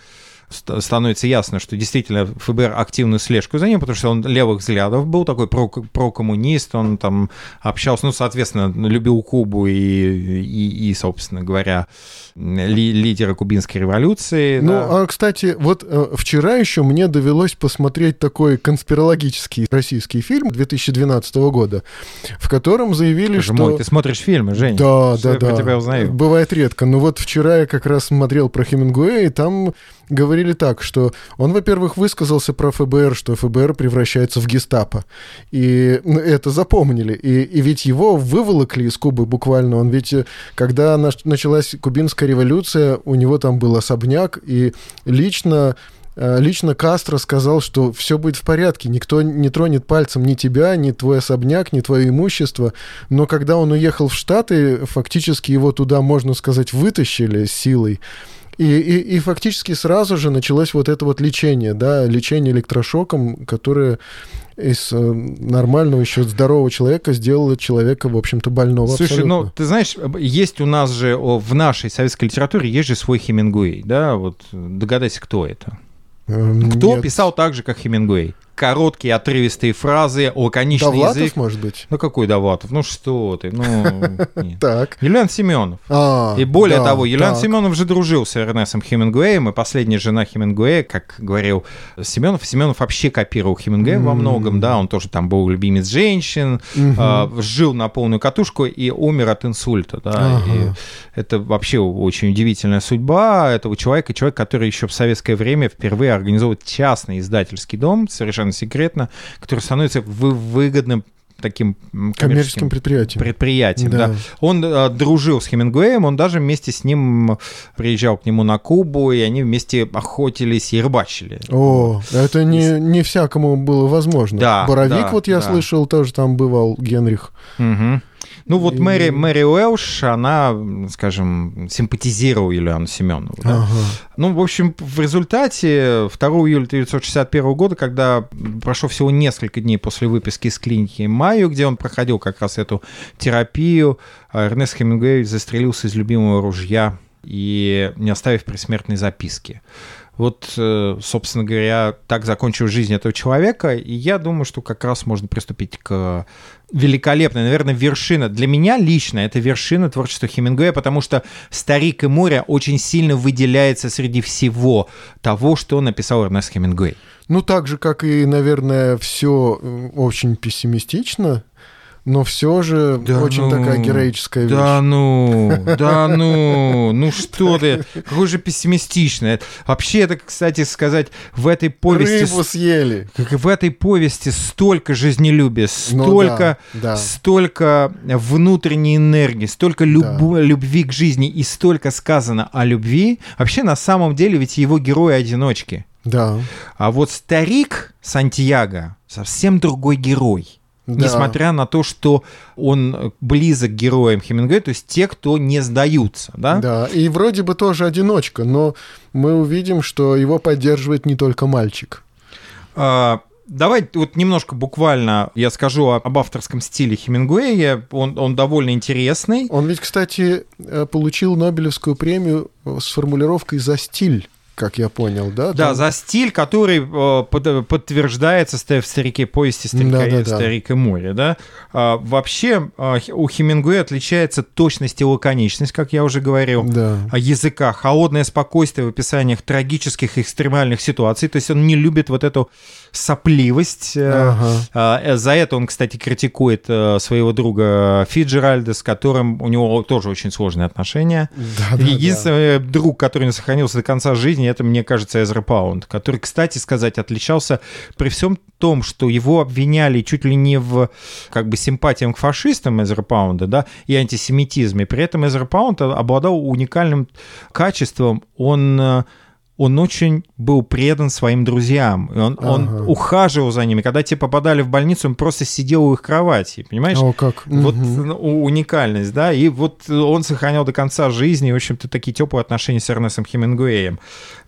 становится ясно, что действительно ФБР активную слежку за ним, потому что он левых взглядов был, такой про- прокоммунист, он там общался, ну, соответственно, любил Кубу и, и, и, собственно говоря, ли- лидера кубинской революции. Ну, да. а, кстати, вот э, вчера еще мне довелось посмотреть такой конспирологический российский фильм 2012 года, в котором заявили, Боже что... мой, ты смотришь фильмы, Жень. Да, да, да. тебя узнаю? Бывает редко. Но вот вчера я как раз смотрел про Хемингуэя, и там говорили так, что он, во-первых, высказался про ФБР, что ФБР превращается в гестапо. И ну, это запомнили. И, и ведь его выволокли из Кубы буквально. Он ведь, э, когда началась кубинская революция, у него там был особняк, и лично Э, лично Кастро сказал, что все будет в порядке, никто не тронет пальцем ни тебя, ни твой особняк, ни твое имущество. Но когда он уехал в Штаты, фактически его туда, можно сказать, вытащили силой. И, и, и фактически сразу же началось вот это вот лечение, да, лечение электрошоком, которое из э, нормального, еще здорового человека сделало человека, в общем-то, больного Слушай, ну, абсолютно. ну, ты знаешь, есть у нас же в нашей советской литературе есть же свой Хемингуэй, да, вот догадайся, кто это? Эм, Кто нет. писал так же, как Хемингуэй? Короткие отрывистые фразы, лаконичный Довлатов, язык. может быть? Ну какой Довлатов? Ну что ты? Ну. [laughs] Так. Юлиан Семенов. А, И более того, Юлиан. Семенов же дружил с Эрнестом Хемингуэем, и последняя жена Хемингуэя, как говорил Семенов, Семенов вообще копировал Хемингуэя во многом, да, он тоже там был любимец женщин, а, жил на полную катушку и умер от инсульта, да. Это вообще очень удивительная судьба этого человека, человек, который еще в советское время впервые организовывает частный издательский дом, совершенно секретно, который становится вы- выгодным таким м, Коммерческим предприятием. предприятием. Да. Да. Он э, дружил с Хемингуэем, он даже вместе с ним приезжал к нему на Кубу, и они вместе охотились и рыбачили. О, это не, не всякому было возможно. Да, Боровик, да, вот я да. слышал, тоже там бывал Генрих. Мгм. Ну вот И- Мэри, Мэри Уэлш, она, скажем, симпатизировала Юлиану Семенову. да. Ага. Ну, в общем, в результате 2 июля 1961 года, когда прошло всего несколько дней после выписки из клиники Майю, где он проходил как раз эту терапию, а Эрнест Хемингуэй застрелился из любимого ружья и не оставив предсмертной записки. Вот, э, собственно говоря, так закончилась жизнь этого человека, и я думаю, что как раз можно приступить к великолепной, наверное, вершина. Для меня лично это вершина творчества Хемингуэя, потому что «Старик и море» очень сильно выделяется среди всего того, что написал Эрнест Хемингуэй. Ну, так же, как и, наверное, все очень пессимистично, но все же Да очень ну, такая героическая вещь. Да ну, да ну, ну что ты, какой же пессимистичный. Вообще это, кстати сказать, в этой повести... Рыбу съели. Как в этой повести столько жизнелюбия, Ну столько, да, да. столько внутренней энергии, столько любу- любви к жизни и столько сказано о любви. Вообще, на самом деле, ведь его герои одиночки. Да. А вот старик Сантьяго совсем другой герой. Да. Несмотря на то, что он близок к героям Хемингуэя, то есть те, кто не сдаются, да? Да, и вроде бы тоже одиночка, но мы увидим, что его поддерживает не только мальчик. А, Давай вот немножко буквально я скажу об авторском стиле Хемингуэя. Он, он довольно интересный. Он ведь, кстати, э, получил Нобелевскую премию э, с формулировкой «за стиль», как я понял, да? Да, Там- за стиль, который э, под- подтверждается в «Старике повести старика и Да-да-да. «Старик и море». Да? А, вообще а, у Хемингуэя отличается точность и лаконичность, как я уже говорил. Да. о языка, холодное спокойствие в описаниях трагических экстремальных ситуаций. То есть он не любит вот эту сопливость. Э, Ага. э, За это он, кстати, критикует э, своего друга Фиджеральда, с которым у него тоже очень сложные отношения. Да, да, Единственный друг, который не сохранился до конца жизни, это, мне кажется, Эзра Паунд, который, кстати сказать, отличался при всем том, что его обвиняли чуть ли не в как бы симпатиям к фашистам Эзра Паунда, да, и антисемитизме. При этом Эзра Паунд обладал уникальным качеством. Он он очень был предан своим друзьям. И Он, он Ага. ухаживал за ними. Когда те попадали в больницу, он просто сидел у их кровати, понимаешь? О, как. Вот Мгм. ну, у- уникальность, да, и вот он сохранял до конца жизни, в общем-то, такие теплые отношения с Эрнестом Хемингуэем.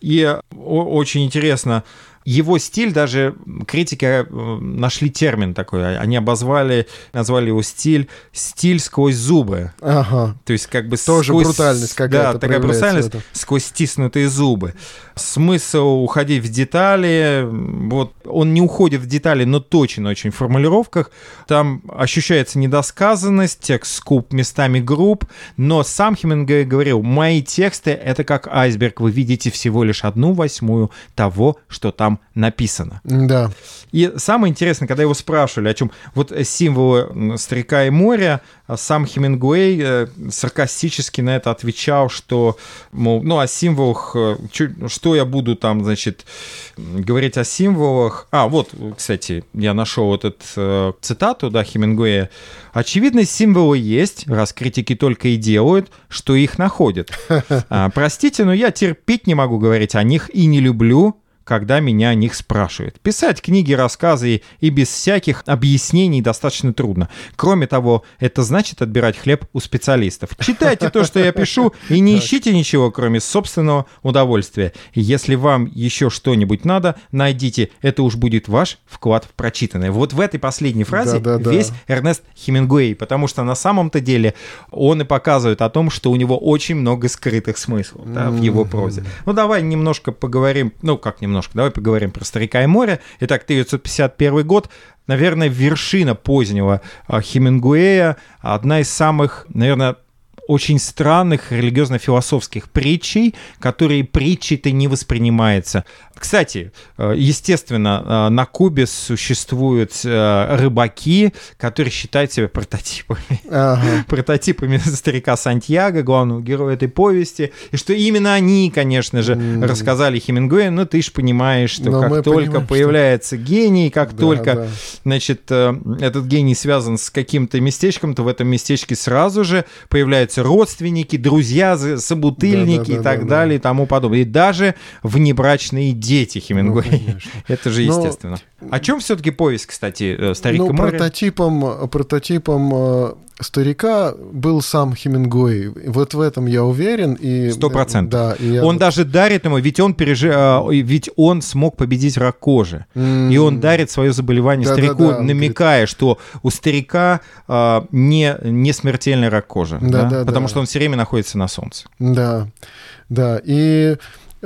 И э, очень интересно, его стиль даже критики э, нашли термин такой, они обозвали, назвали его стиль «стиль сквозь зубы». Ага. То есть как бы Тоже сквозь- брутальность какая-то Да, такая брутальность в этом. сквозь стиснутые зубы. Смысл уходить в детали, вот он не уходит в детали, но точно очень в формулировках. Там ощущается недосказанность, текст скуп местами груб, но сам Хемингуэй говорил, мои тексты — это как айсберг, вы видите всего лишь одну восьмую того, что там там написано. Да. И самое интересное, когда его спрашивали, о чем вот символы старика и моря, сам Хемингуэй э, саркастически на это отвечал, что, мол, ну, о символах, э, что я буду там, значит, говорить о символах. А, вот, кстати, я нашел вот эту э, цитату, да, Хемингуэя. Очевидно, символы есть, раз критики только и делают, что их находят. [laughs] А, простите, но я терпеть не могу говорить о них и не люблю когда меня о них спрашивают. Писать книги, рассказы и без всяких объяснений достаточно трудно. Кроме того, это значит отбирать хлеб у специалистов. Читайте то, что я пишу, и не ищите ничего, кроме собственного удовольствия. Если вам еще что-нибудь надо, найдите. Это уж будет ваш вклад в прочитанное. Вот в этой последней фразе да, да, да. весь Эрнест Хемингуэй, потому что на самом-то деле он и показывает о том, что у него очень много скрытых смыслов да, в его прозе. Ну, давай немножко поговорим, ну, как немножко, немножко. Давай поговорим про «Старика и море». Итак, 1951 год, наверное, вершина позднего а, Хемингуэя, одна из самых, наверное, очень странных религиозно-философских притчей, которые притчей-то не воспринимается. Кстати, э, естественно, э, на Кубе существуют э, рыбаки, которые считают себя прототипами. Ага. [laughs] прототипами старика Сантьяго, главного героя этой повести. И что именно они, конечно же, mm. рассказали Хемингуэю. Но ты же понимаешь, что Но как только понимаем, появляется что... гений, как да, только, да. значит, этот гений связан с каким-то местечком, то в этом местечке сразу же появляются родственники, друзья, собутыльники да, да, да, и так да, далее да. и тому подобное. И даже внебрачные дети Хемингуэя. Ну, [laughs] Это же естественно. О чем все-таки повесть, кстати, э, «Старик ну, и море»? Прототипом, прототипом э, старика был сам Хемингуэй. Вот в этом я уверен. Сто процентов. Да, и он вот... даже дарит ему, ведь он пережи... А, ведь он смог победить рак кожи. Mm. И он дарит свое заболевание да, старику, да, да, намекая, говорит... что у старика а, не, не смертельный рак кожи. Да, да? Да, потому да. что он все время находится на солнце. Да, да. И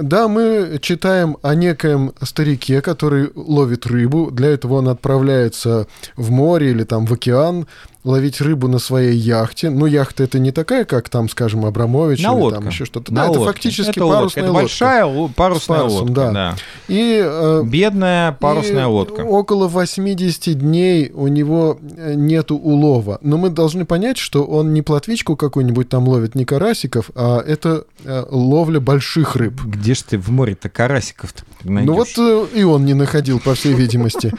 да, мы читаем о некоем старике, который ловит рыбу. Для этого он отправляется в море или там в океан, ловить рыбу на своей яхте. Ну, яхта это не такая, как там, скажем, Абрамович на или лодка. там еще что-то. На да, лодке. это фактически это парусная лодка. Это большая парусная парусом, лодка. Да. да. И, э, Бедная парусная и лодка. Около 80 дней у него э, нету улова. Но мы должны понять, что он не плотвичку какую-нибудь там ловит, не карасиков, а это э, ловля больших рыб. Где же ты в море-то карасиков-то найдешь? Ну вот э, и он не находил, по всей видимости.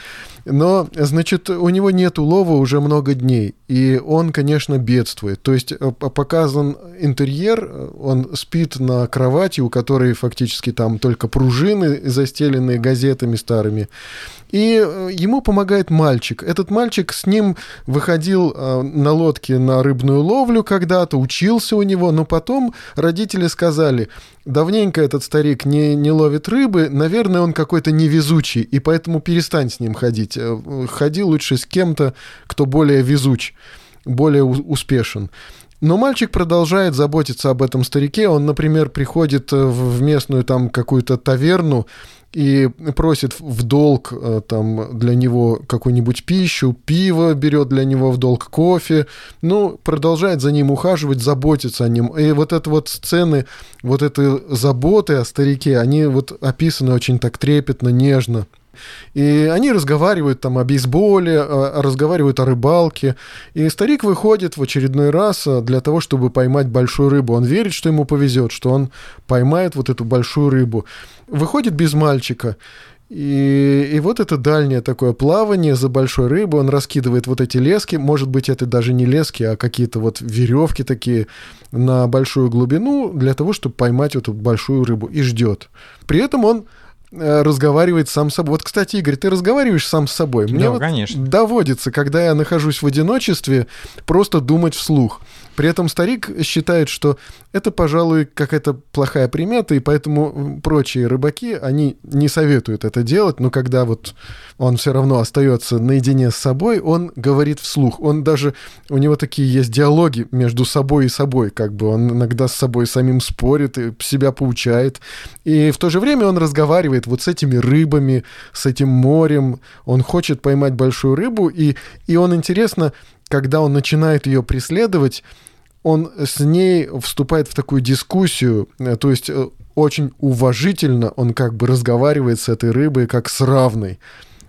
Но, значит, у него нет улова уже много дней, и он, конечно, бедствует. То есть э, показан интерьер, э, он спит на кровати, у которой фактически там только пружины, застеленные газетами старыми. И э, ему помогает мальчик. Этот мальчик с ним выходил на лодке на рыбную ловлю когда-то, учился у него, но потом родители сказали, давненько этот старик не, не ловит рыбы, наверное, он какой-то невезучий, и поэтому перестань с ним ходить. Э, ходи лучше с кем-то, кто более везуч, более успешен. Но мальчик продолжает заботиться об этом старике. Он, например, приходит э, в местную там какую-то таверну, и просит в долг э, там для него какую-нибудь пищу, пиво берет для него в долг, кофе, ну, продолжает за ним ухаживать, заботиться о нем. И вот это вот сцены, вот этой заботы о старике, они вот описаны очень так трепетно, нежно. И они разговаривают там о бейсболе, разговаривают о рыбалке. И старик выходит в очередной раз э, для того, чтобы поймать большую рыбу. Он верит, что ему повезет, что он поймает вот эту большую рыбу. Выходит без мальчика. И, и вот это дальнее такое плавание за большой рыбой, он раскидывает вот эти лески, может быть, это даже не лески, а какие-то вот веревки такие на большую глубину для того, чтобы поймать эту большую рыбу, и ждет. При этом он Э, разговаривает сам с собой. Вот, кстати, Игорь, ты разговариваешь сам с собой. Мне да, вот конечно. доводится, когда я нахожусь в одиночестве, просто думать вслух. При этом старик считает, что это, пожалуй, какая-то плохая примета, и поэтому прочие рыбаки, они не советуют это делать, но когда вот он все равно остается наедине с собой, он говорит вслух. Он даже, у него такие есть диалоги между собой и собой, как бы он иногда с собой самим спорит и себя поучает. И в то же время он разговаривает вот с этими рыбами, с этим морем. Он хочет поймать большую рыбу, и, и он, интересно, когда он начинает ее преследовать, он с ней вступает в такую дискуссию, э, то есть э, очень уважительно он как бы разговаривает с этой рыбой как с равной.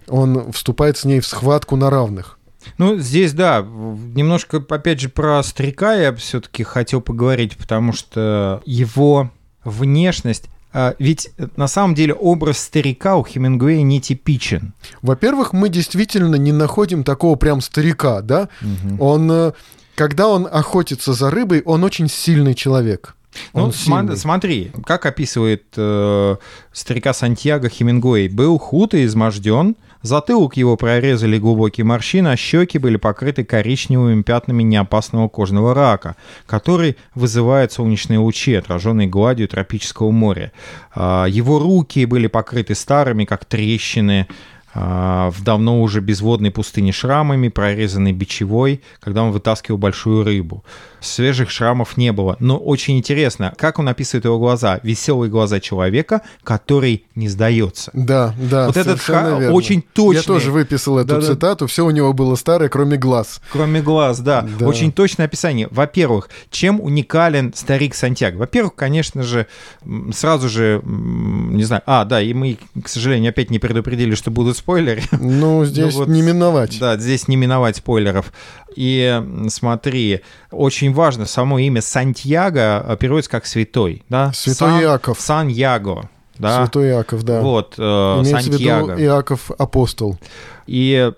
Он вступает с ней в схватку на равных. Ну, здесь, да, немножко, опять же, про старика я все-таки хотел поговорить, потому что его внешность а, ведь на самом деле образ старика у Хемингуэя нетипичен. Во-первых, мы действительно не находим такого прям старика, да? Угу. Он, э, когда он охотится за рыбой, он очень сильный человек. Ну, см- смотри, как описывает э, старика Сантьяго Хемингуэй. Был худ и изможден, Затылок его прорезали глубокие морщины, а щеки были покрыты коричневыми пятнами неопасного кожного рака, который вызывает солнечные лучи, отраженные гладью тропического моря. А, его руки были покрыты старыми, как трещины, в давно уже безводной пустыне шрамами, прорезанной бичевой, когда он вытаскивал большую рыбу свежих шрамов не было. Но очень интересно, как он описывает его глаза. Веселые глаза человека, который не сдается. Да, да. Вот этот ха- очень точный. Я тоже выписал эту да, цитату. Да. Все у него было старое, кроме глаз. Кроме глаз, да. да. Очень точное описание. Во-первых, чем уникален старик Сантьяго? Во-первых, конечно же, сразу же, не знаю, а, да, и мы, к сожалению, опять не предупредили, что будут спойлеры. [laughs] Ну, здесь вот, не миновать. Да, здесь не миновать спойлеров. И смотри, очень важно, само имя Сантьяго э, переводится как святой. Да? Святой Сан, Иаков. Сан-Яго. Да? Святой Иаков, да. Вот, э, Сантьяго. Иаков апостол. И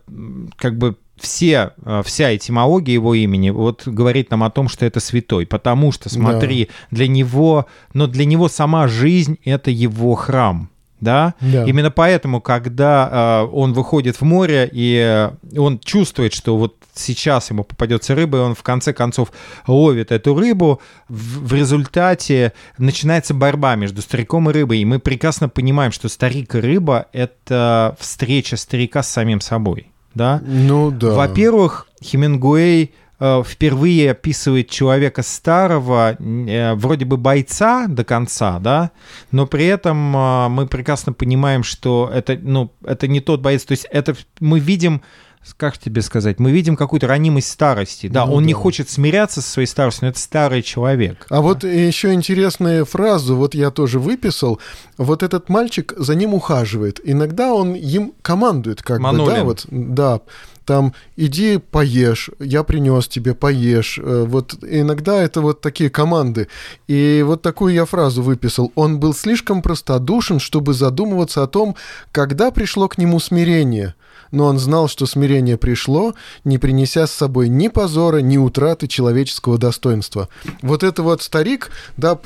как бы все, э, вся этимология его имени вот говорит нам о том, что это святой, потому что, смотри, да. для него, но для него сама жизнь — это его храм да? да. Именно поэтому, когда э, он выходит в море и э, он чувствует, что вот сейчас ему попадется рыба, и он в конце концов ловит эту рыбу, в, в результате начинается борьба между стариком и рыбой, и мы прекрасно понимаем, что старик и рыба — это встреча старика с самим собой, да? Ну да. Во-первых, Хемингуэй впервые описывает человека старого, э, вроде бы бойца до конца, да, но при этом э, мы прекрасно понимаем, что это, ну, это не тот боец, то есть это мы видим как тебе сказать, мы видим какую-то ранимость старости. Да, ну, он да. не хочет смиряться со своей старостью, но это старый человек. А вот еще интересная фраза, вот я тоже выписал. Вот этот мальчик за ним ухаживает. Иногда он им командует, как Манолин. бы, да, вот, да там иди поешь, я принес тебе, поешь. Э, вот иногда это вот такие команды. И вот такую я фразу выписал. Он был слишком простодушен, чтобы задумываться о том, когда пришло к нему смирение но он знал, что смирение пришло, не принеся с собой ни позора, ни утраты человеческого достоинства. Вот это вот старик, да,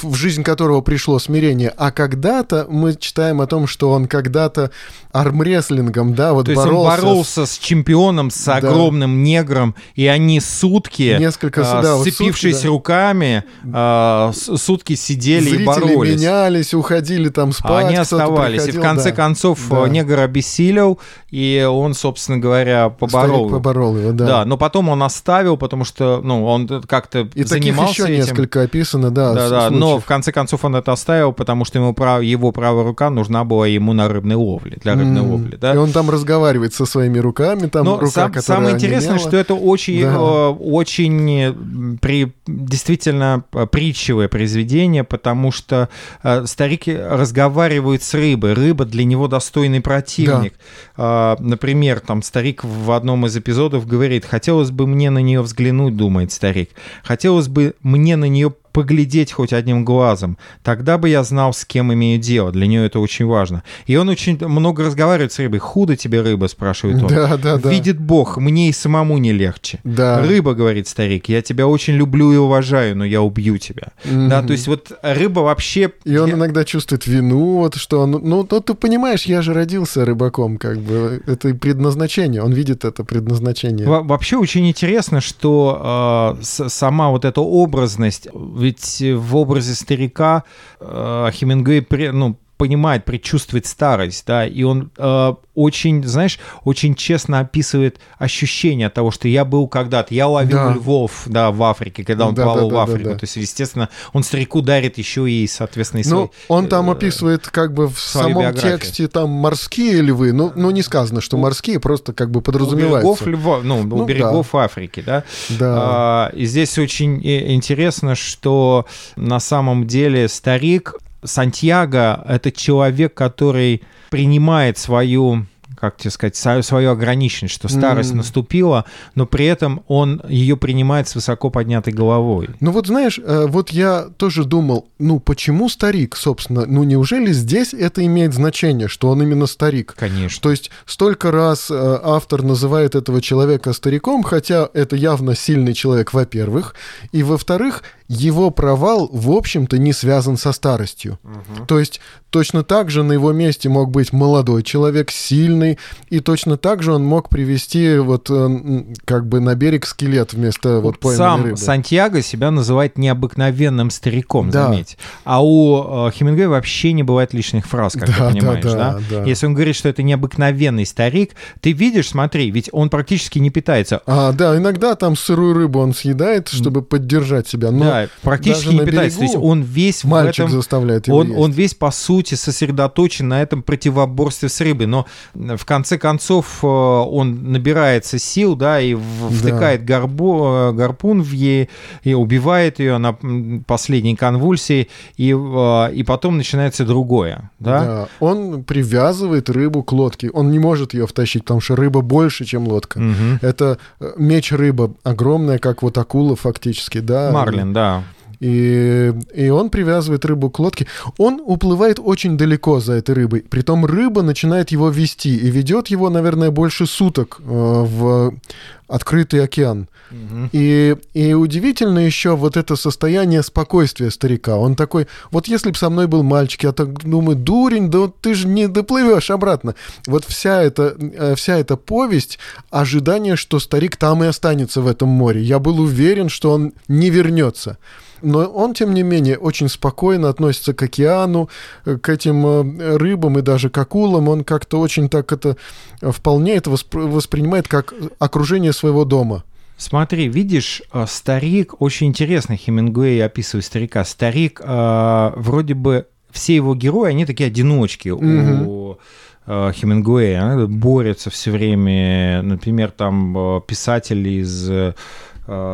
в жизнь которого пришло смирение, а когда-то мы читаем о том, что он когда-то армрестлингом, да, вот То боролся. есть он боролся с, с чемпионом, с огромным да. негром, и они сутки, Несколько, а, да, сцепившись сутки, да. руками, а, сутки сидели Зрители и боролись. менялись, уходили там спать. А они оставались. И в конце да. концов да. негр обессилел, и он, собственно говоря, поборол. Старик поборол его, да. Да, но потом он оставил, потому что, ну, он как-то и занимался таких еще этим. несколько описано, да. Да, да, но в конце концов он это оставил, потому что ему прав... его правая рука нужна была ему на рыбной ловле, для рыбной mm. ловли, да. И он там разговаривает со своими руками, там но рука, сам, Самое интересное, онемела. что это очень, да. э, очень при... действительно э, притчевое произведение, потому что э, старик разговаривает с рыбой, рыба для него достойный противник. Да. Например, там старик в одном из эпизодов говорит, хотелось бы мне на нее взглянуть, думает старик, хотелось бы мне на нее поглядеть хоть одним глазом. Тогда бы я знал, с кем имею дело. Для нее это очень важно. И он очень много разговаривает с рыбой. Худо тебе рыба, спрашивает он. Да, да, да. Видит Бог, мне и самому не легче. Да. Рыба, говорит старик, я тебя очень люблю и уважаю, но я убью тебя. Mm-hmm. Да, то есть вот рыба вообще... И он я... иногда чувствует вину, вот что он... Ну, ну, ты понимаешь, я же родился рыбаком, как бы. Это предназначение, он видит это предназначение. Во- вообще очень интересно, что э, сама вот эта образность ведь в образе старика э, Хемингуэй ну, понимает, предчувствует старость, да, и он э, очень, знаешь, очень честно описывает ощущение того, что я был когда-то, я ловил Да. львов, да, в Африке, когда он Да, плавал да, в да, да, Африку, да. то есть, естественно, он старику дарит еще и, соответственно, и свой... Ну, он там э, описывает как бы в самом биографию. тексте там морские львы, ну, ну не сказано, что морские, просто как бы у берегов, подразумевается. льва, ну, у Ну, берегов Африки, да. Да. А, и здесь очень и- интересно, что на самом деле старик Сантьяго — это человек, который принимает свою как тебе сказать, свою, свою ограниченность, что старость М. наступила, но при этом он ее принимает с высоко поднятой головой. Ну вот знаешь, э, вот я тоже думал, ну почему старик, собственно, ну неужели здесь это имеет значение, что он именно старик? Конечно. То есть столько раз э, автор называет этого человека стариком, хотя это явно сильный человек, во-первых, и во-вторых, его провал, в общем-то, не связан со старостью. То есть точно так же на его месте мог быть молодой человек, сильный, и точно так же он мог привести вот э, как бы на берег скелет вместо вот пойманной Сам рыбы. Сантьяго себя называет необыкновенным стариком, Да. заметь. А у э, Хемингуэя вообще не бывает лишних фраз, как Да, ты да, понимаешь, да, да, да. Если он говорит, что это необыкновенный старик, ты видишь, смотри, ведь он практически не питается. А, да, иногда там сырую рыбу он съедает, чтобы поддержать себя. Но да, практически даже не питается. То есть он весь в мальчик этом... заставляет его Он, есть. он весь, по сути, сосредоточен на этом противоборстве с рыбой. Но в конце концов э, он набирается сил, да, и в- втыкает горбу- э, гарпун в ей, и убивает ее на последней конвульсии, и, э, и потом начинается другое, да? Да, он привязывает рыбу к лодке. Он не может ее втащить, потому что рыба больше, чем лодка. Мгм. Это меч рыба, огромная, как вот акула фактически, да. Марлин, да. Yeah. И, и он привязывает рыбу к лодке. Он уплывает очень далеко за этой рыбой. Притом рыба начинает его вести и ведет его, наверное, больше суток э, в открытый океан. Мгм. И, и удивительно еще вот это состояние спокойствия старика. Он такой, вот если бы со мной был мальчик, я так думаю, дурень, да ты же не доплывешь обратно. Вот вся эта, э, вся эта повесть, ожидание, что старик там и останется в этом море. Я был уверен, что он не вернется. Но он, тем не менее, очень спокойно относится к океану, э, к этим э, рыбам и даже к акулам. Он как-то очень так это э, вполне это воспр- воспринимает как окружение своего дома. Смотри, видишь, старик, очень интересно Хемингуэй описывает старика. Старик, э, вроде бы все его герои, они такие одиночки Мгм. у э, Хемингуэя, борются все время. Например, там писатель из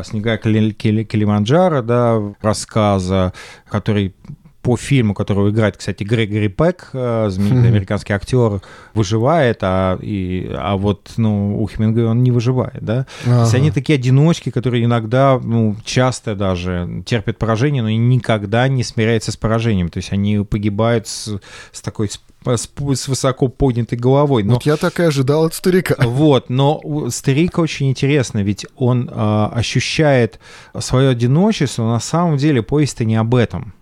«Снега Кили- Кили- Килиманджаро», да, рассказа, который по фильму, которого играет, кстати, Грегори Пек, э, знаменитый американский актер, выживает, а, и, а вот ну, у Хемингуэя он не выживает, да? То есть Ага. они такие одиночки, которые иногда, ну, часто даже терпят поражение, но никогда не смиряются с поражением. То есть они погибают с, с такой с, с- с высоко поднятой головой. Но, Вот я так и ожидал от старика. [laughs] вот, но у старика очень интересно, ведь он а, ощущает свое одиночество, но на самом деле повесть-то не об этом.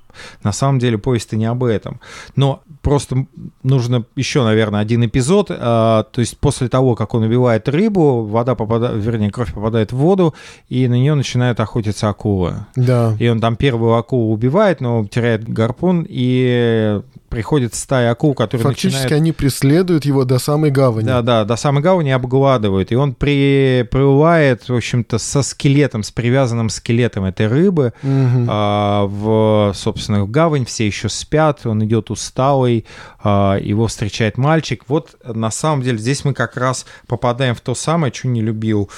На самом деле повесть-то не об этом. Но просто нужно еще, наверное, один эпизод. а, то есть после того, как он убивает рыбу, вода попадает, вернее, кровь попадает в воду, и на нее начинают охотиться акулы. Да. И он там первую акулу убивает, но теряет гарпун, и приходит стая акул, которые Фактически начинают... они преследуют его до самой гавани. Да, да, до самой гавани обгладывают. И он при... приплывает, в общем-то, со скелетом, с привязанным скелетом этой рыбы Мгм. а, в, собственно, в гавань. Все еще спят, он идет усталый, а, его встречает мальчик. Вот, на самом деле, здесь мы как раз попадаем в то самое, что не любил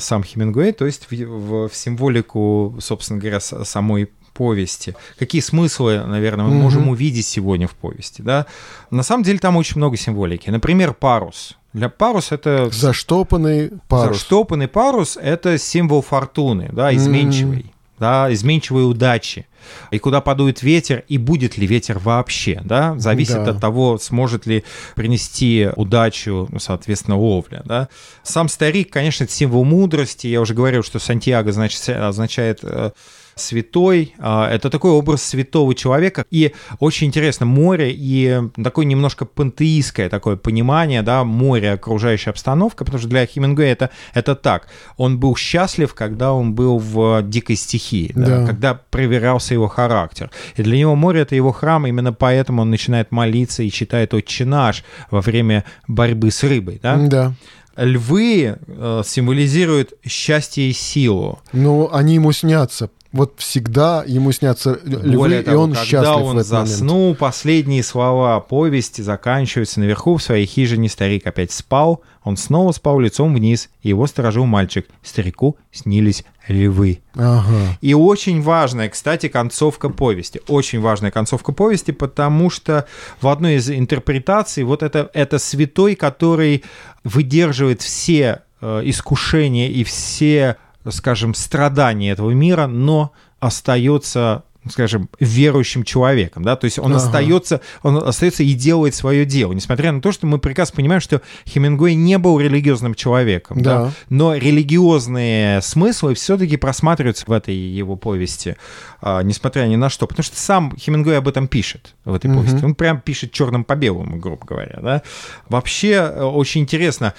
сам Хемингуэй, то есть в, в- в символику, собственно говоря, самой повести. Какие смыслы, наверное, мы Мгм. можем увидеть сегодня в повести, да? На самом деле там очень много символики. Например, парус. Для парус это Заштопанный парус. заштопанный парус это символ фортуны, да, изменчивый, да, изменчивой удачи. И куда подует ветер, и будет ли ветер вообще, да, зависит Да. от того, сможет ли принести удачу, ну, соответственно, ловля, да. Сам старик, конечно, это символ мудрости. Я уже говорил, что Сантьяго значит, означает э, святой. А, Это такой образ святого человека. И очень интересно, море и такое немножко пантеистское такое понимание, да, море, окружающая обстановка, потому что для Хемингуэя это, это так. Он был счастлив, когда он был в дикой стихии, да, Да. когда проверялся его характер. И для него море — это его храм, именно поэтому он начинает молиться и читает «Отче наш» во время борьбы с рыбой, да. Да. Львы э, символизируют счастье и силу. Ну, они ему снятся. Вот всегда ему снятся львы, Более и того, он когда счастлив он в этот момент. заснул, последние слова повести заканчиваются наверху в своей хижине. Старик опять спал, он снова спал лицом вниз, и его сторожил мальчик. Старику снились львы. Ага. И очень важная, кстати, концовка повести. Очень важная концовка повести, потому что в одной из интерпретаций вот это, это святой, который выдерживает все э, искушения и все, скажем, страдания этого мира, но остается скажем, верующим человеком, да, то есть он Ага. остается, он остается и делает свое дело, несмотря на то, что мы прекрасно понимаем, что Хемингуэй не был религиозным человеком, да, Да. но религиозные смыслы все-таки просматриваются в этой его повести, а, несмотря ни на что, потому что сам Хемингуэй об этом пишет в этой Мгм. повести, он прям пишет черным по белому, грубо говоря, да. Вообще э, очень интересно,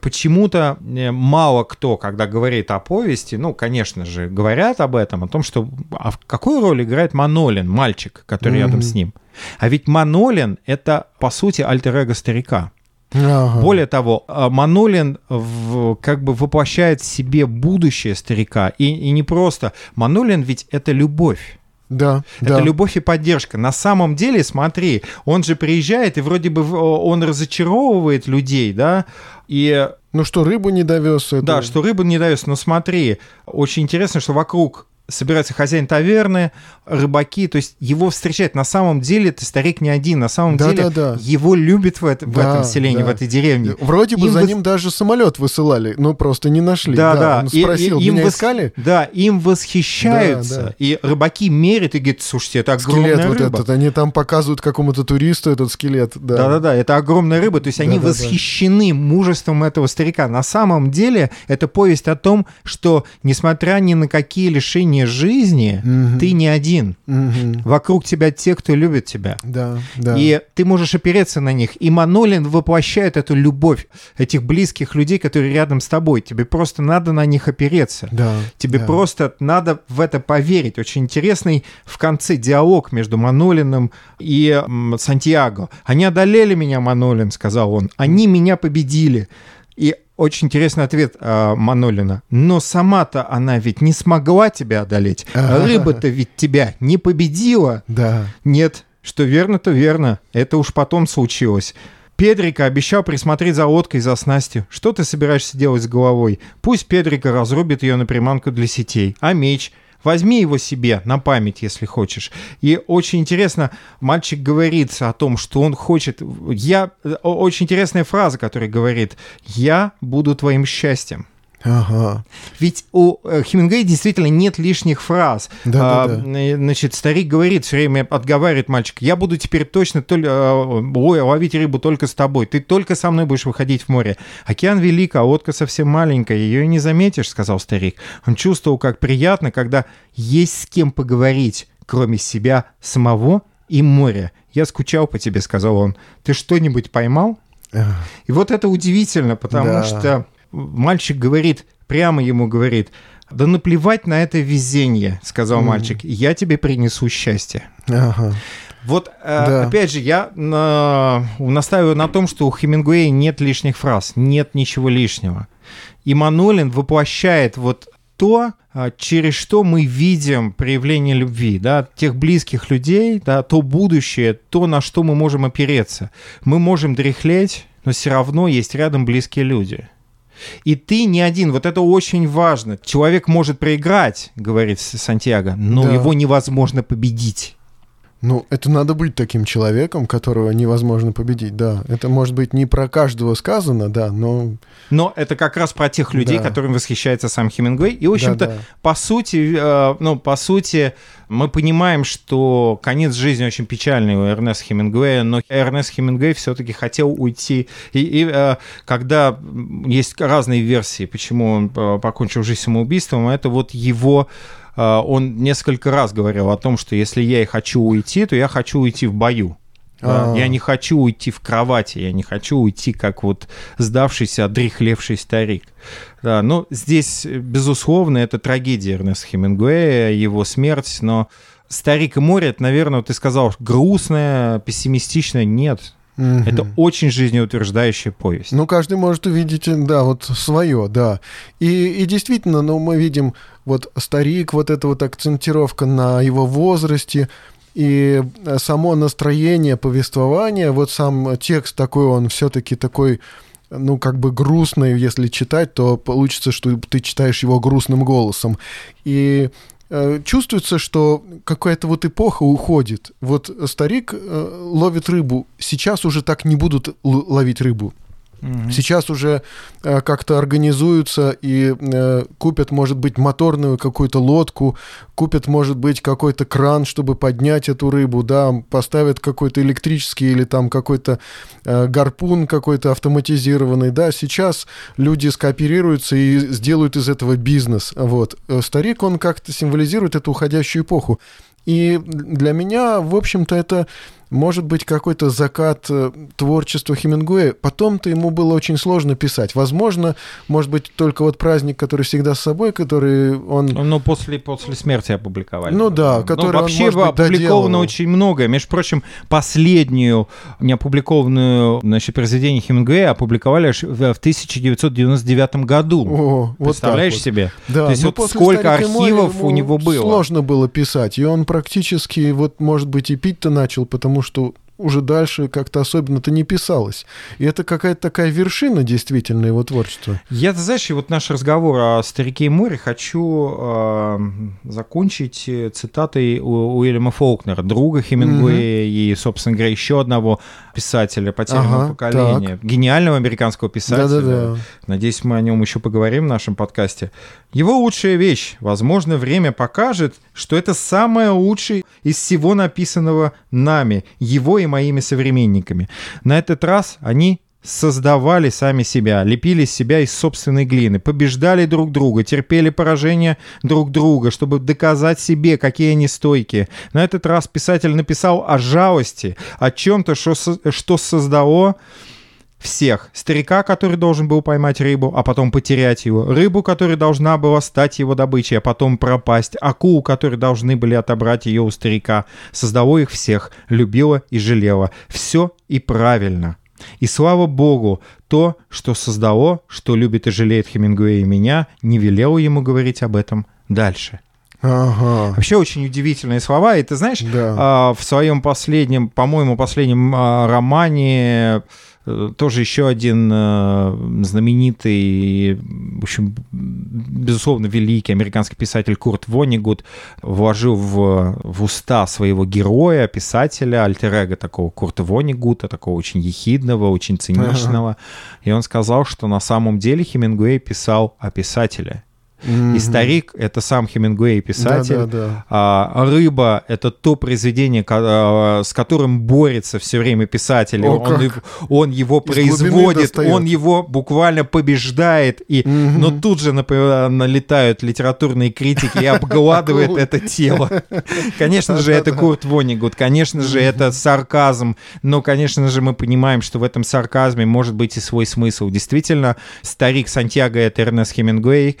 почему-то э, мало кто, когда говорит о повести, ну, конечно же, говорят об этом, о том, что а в какую роль играет Манолин, мальчик, который рядом Мгм. с ним. А ведь Манолин — это, по сути, альтер-эго старика. Ага. Более того, а, Манолин в- как бы воплощает в себе будущее старика. И, и не просто. Манолин ведь это любовь. Да, Это да. любовь и поддержка. На самом деле, смотри, он же приезжает, и вроде бы он разочаровывает людей, да, и Ну что, рыбу не довез. это- да, что рыбу не дается. Но смотри, очень интересно, что вокруг собирается хозяин таверны, рыбаки, то есть его встречают. На самом деле это старик не один, на самом Да, деле да, да. его любят в, это- в Да, этом селении, да. в этой деревне. Вроде бы Им за вос- ним даже самолет высылали, но просто не нашли. Да, да. Он И- спросил, и- им меня вос- искали? Да, им восхищаются. Да, да. И рыбаки мерят и говорят, слушайте, это огромная Скелет вот рыба. этот. Они там показывают какому-то туристу этот скелет. Да, Да-да-да, это огромная рыба. То есть они Да-да-да. восхищены мужеством этого старика. На самом деле это повесть о том, что несмотря ни на какие лишения жизни, Мгм. ты не один. Мгм. Вокруг тебя те, кто любит тебя. Да, да. И ты можешь опереться на них. И Манолин воплощает эту любовь этих близких людей, которые рядом с тобой. Тебе просто надо на них опереться. Да, Тебе да. просто надо в это поверить. Очень интересный в конце диалог между Манолиным и Сантьяго. «Они одолели меня, Манолин», — сказал он. «Они меня победили». И очень интересный ответ а, Манолина. «Но сама-то она ведь не смогла тебя одолеть. Ага. Рыба-то ведь тебя не победила». Да. Нет, что верно, то верно. Это уж потом случилось. Педрика обещал присмотреть за лодкой за снастью. Что ты собираешься делать с головой? Пусть Педрика разрубит ее на приманку для сетей. А меч? Возьми его себе на память, если хочешь. И очень интересно, мальчик говорит о том, что он хочет... Я... о- Очень интересная фраза, которая говорит «Я буду твоим счастьем». Ага. Ведь у э, Хемингуэя действительно нет лишних фраз. Да, А, да, да. Значит, старик говорит, все время отговаривает мальчика, я буду теперь точно толь- э, ой, ловить рыбу только с тобой, ты только со мной будешь выходить в море. Океан велик, а лодка совсем маленькая, ее не заметишь, сказал старик. Он чувствовал, как приятно, когда есть с кем поговорить, кроме себя самого и моря. Я скучал по тебе, сказал он. Ты что-нибудь поймал? И вот это удивительно, потому Да. что мальчик говорит, прямо ему говорит, да наплевать на это везение, сказал Мгм. мальчик, я тебе принесу счастье. Ага. Вот, э, Да. опять же, я на- настаиваю на том, что у Хемингуэя нет лишних фраз, нет ничего лишнего. И Манолин воплощает вот то, а, через что мы видим проявление любви, да, тех близких людей, да, то будущее, то, на что мы можем опереться. Мы можем дряхлеть, но все равно есть рядом близкие люди. И ты не один, вот это очень важно. Человек может проиграть, говорит Сантьяго, но Да. его невозможно победить. Ну, это надо быть таким человеком, которого невозможно победить, да. Это может быть не про каждого сказано, да, но... Но это как раз про тех людей, Да. которым восхищается сам Хемингуэй. И, в общем-то, Да-да. по сути, э, ну, по сути, мы понимаем, что конец жизни очень печальный у Эрнеста Хемингуэя, но Эрнест Хемингуэй все-таки хотел уйти. И, и, э, когда есть разные версии, почему он э, покончил жизнь самоубийством, это вот его он несколько раз говорил о том, что если я и хочу уйти, то я хочу уйти в бою. Да? А. Я не хочу уйти в кровати, я не хочу уйти как вот сдавшийся, одрехлевший старик. Да, ну, здесь, безусловно, это трагедия Эрнеста Хемингуэя, его смерть, но «Старик и море» — это, наверное, ты сказал, грустная, пессимистичная. Нет, Мгм. это очень жизнеутверждающая повесть. Ну, каждый может увидеть, да, вот свое, да. И, и действительно, ну, мы видим вот старик, вот эта вот акцентировка на его возрасте, и э, само настроение повествования, вот сам текст такой, он все-таки такой, ну, как бы грустный, если читать, то получится, что ты читаешь его грустным голосом. И э, чувствуется, что какая-то вот эпоха уходит. Вот старик э, ловит рыбу, сейчас уже так не будут ловить рыбу. Мгм. Сейчас уже э, как-то организуются и э, купят, может быть, моторную какую-то лодку, купят, может быть, какой-то кран, чтобы поднять эту рыбу, да, поставят какой-то электрический или там какой-то э, гарпун какой-то автоматизированный, да. Сейчас люди скооперируются и сделают из этого бизнес. Вот. Старик, он как-то символизирует эту уходящую эпоху. И для меня, в общем-то, это может быть какой-то закат э, творчества Хемингуэя. Потом-то ему было очень сложно писать. Возможно, может быть, только вот праздник, который всегда с собой, который он... Ну, после, после смерти опубликовали. Ну да, который Ну, он, вообще может быть, опубликовано доделал. очень многое. Между прочим, последнюю неопубликованную значит, произведение Хемингуэя опубликовали аж в в 1999 году. О, вот Представляешь вот. себе? Да, То есть но вот сколько архивов у него было. Сложно было писать, и он практически, вот, может быть, и пить-то начал, потому что уже дальше как-то особенно-то не писалось. И это какая-то такая вершина действительно его творчества. Я, ты знаешь, вот наш разговор о «Старике и море» хочу э, закончить цитатой у Уильяма Фолкнера, друга Хемингуэя и, собственно говоря, еще одного писателя потерянного Ага, поколения, гениального американского писателя. Да-да-да. Надеюсь, мы о нем еще поговорим в нашем подкасте. Его лучшая вещь. Возможно, время покажет, что это самое лучшее из всего написанного нами, его и моими современниками. На этот раз они создавали сами себя, лепили себя из собственной глины, побеждали друг друга, терпели поражение друг друга, чтобы доказать себе, какие они стойкие. На этот раз писатель написал о жалости, о чем-то, что, что создало всех. Старика, который должен был поймать рыбу, а потом потерять его. Рыбу, которая должна была стать его добычей, а потом пропасть. Акулу, которые должны были отобрать ее у старика. Создало их всех, любила и жалела. Все и правильно. И слава богу, то, что создало, что любит и жалеет Хемингуэй и меня, не велело ему говорить об этом дальше. Ага. Вообще очень удивительные слова. И ты знаешь, Да. а, в своем последнем, по-моему, последнем а, романе тоже еще один э, знаменитый, в общем, безусловно, великий американский писатель Курт Вонигут вложил в, в уста своего героя, писателя, альтер такого Курта Вонигута, такого очень ехидного, очень циничного. И он сказал, что на самом деле Хемингуэй писал о писателе. И Мгм. старик — это сам Хемингуэй, писатель. Да-да-да. А рыба — это то произведение, а, с которым борется все время писатель. О, он, как. его- он его Из производит, он его буквально побеждает. И, Мгм. Но тут же например, налетают литературные критики и обгладывают это тело. Конечно же, это Курт Вонигут, конечно же, это сарказм, но, конечно же, мы понимаем, что в этом сарказме может быть и свой смысл. Действительно, старик Сантьяго — это Эрнест Хемингуэй,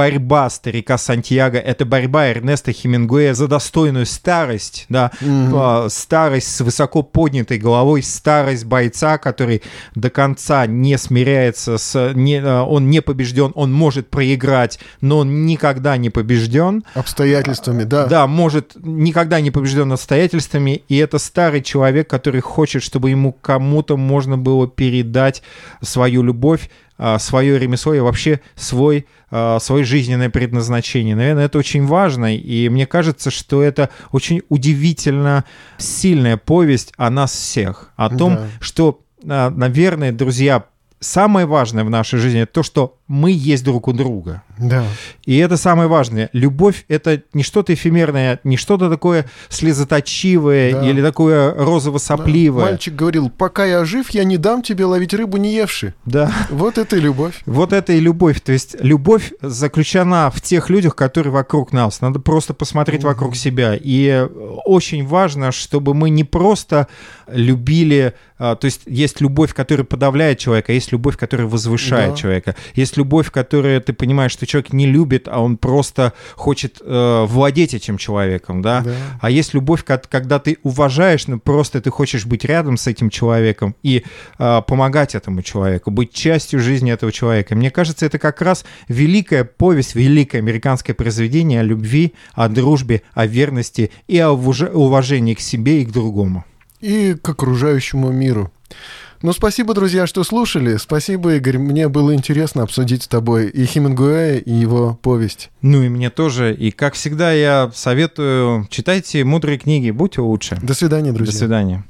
борьба старика Сантьяго — это борьба Эрнеста Хемингуэя за достойную старость, да, а, старость с высоко поднятой головой, старость бойца, который до конца не смиряется с... Не, а, он не побежден, он может проиграть, но он никогда не побежден. Обстоятельствами, да. Да, может, никогда не побежден обстоятельствами, и это старый человек, который хочет, чтобы ему кому-то можно было передать свою любовь, свое ремесло и вообще свой, а, свое жизненное предназначение. Наверное, это очень важно, и мне кажется, что это очень удивительно сильная повесть о нас всех, о том, Да. что, а, наверное, друзья, самое важное в нашей жизни это то, что мы есть друг у друга. Да. И это самое важное. Любовь — это не что-то эфемерное, не что-то такое слезоточивое Да. или такое розово-сопливое. Мальчик говорил, пока я жив, я не дам тебе ловить рыбу не евши. Да. Вот это и любовь. Вот это и любовь. То есть любовь заключена в тех людях, которые вокруг нас. Надо просто посмотреть вокруг себя. И э, очень важно, чтобы мы не просто любили... а, То есть есть любовь, которая подавляет человека, а есть любовь, которая возвышает Да. человека. Есть любовь, которая ты понимаешь, что человек не любит, а он просто хочет э, владеть этим человеком, да? Да. А есть любовь, ко- когда ты уважаешь, но просто ты хочешь быть рядом с этим человеком и э, помогать этому человеку, быть частью жизни этого человека. Мне кажется, это как раз великая повесть, великое американское произведение о любви, о дружбе, о верности и о уваж- уважении к себе и к другому. И к окружающему миру. Ну, спасибо, друзья, что слушали. Спасибо, Игорь. Мне было интересно обсудить с тобой и Хемингуэя, и его повесть. Ну и мне тоже. И как всегда я советую, читайте мудрые книги, будьте лучше. До свидания, друзья. До свидания.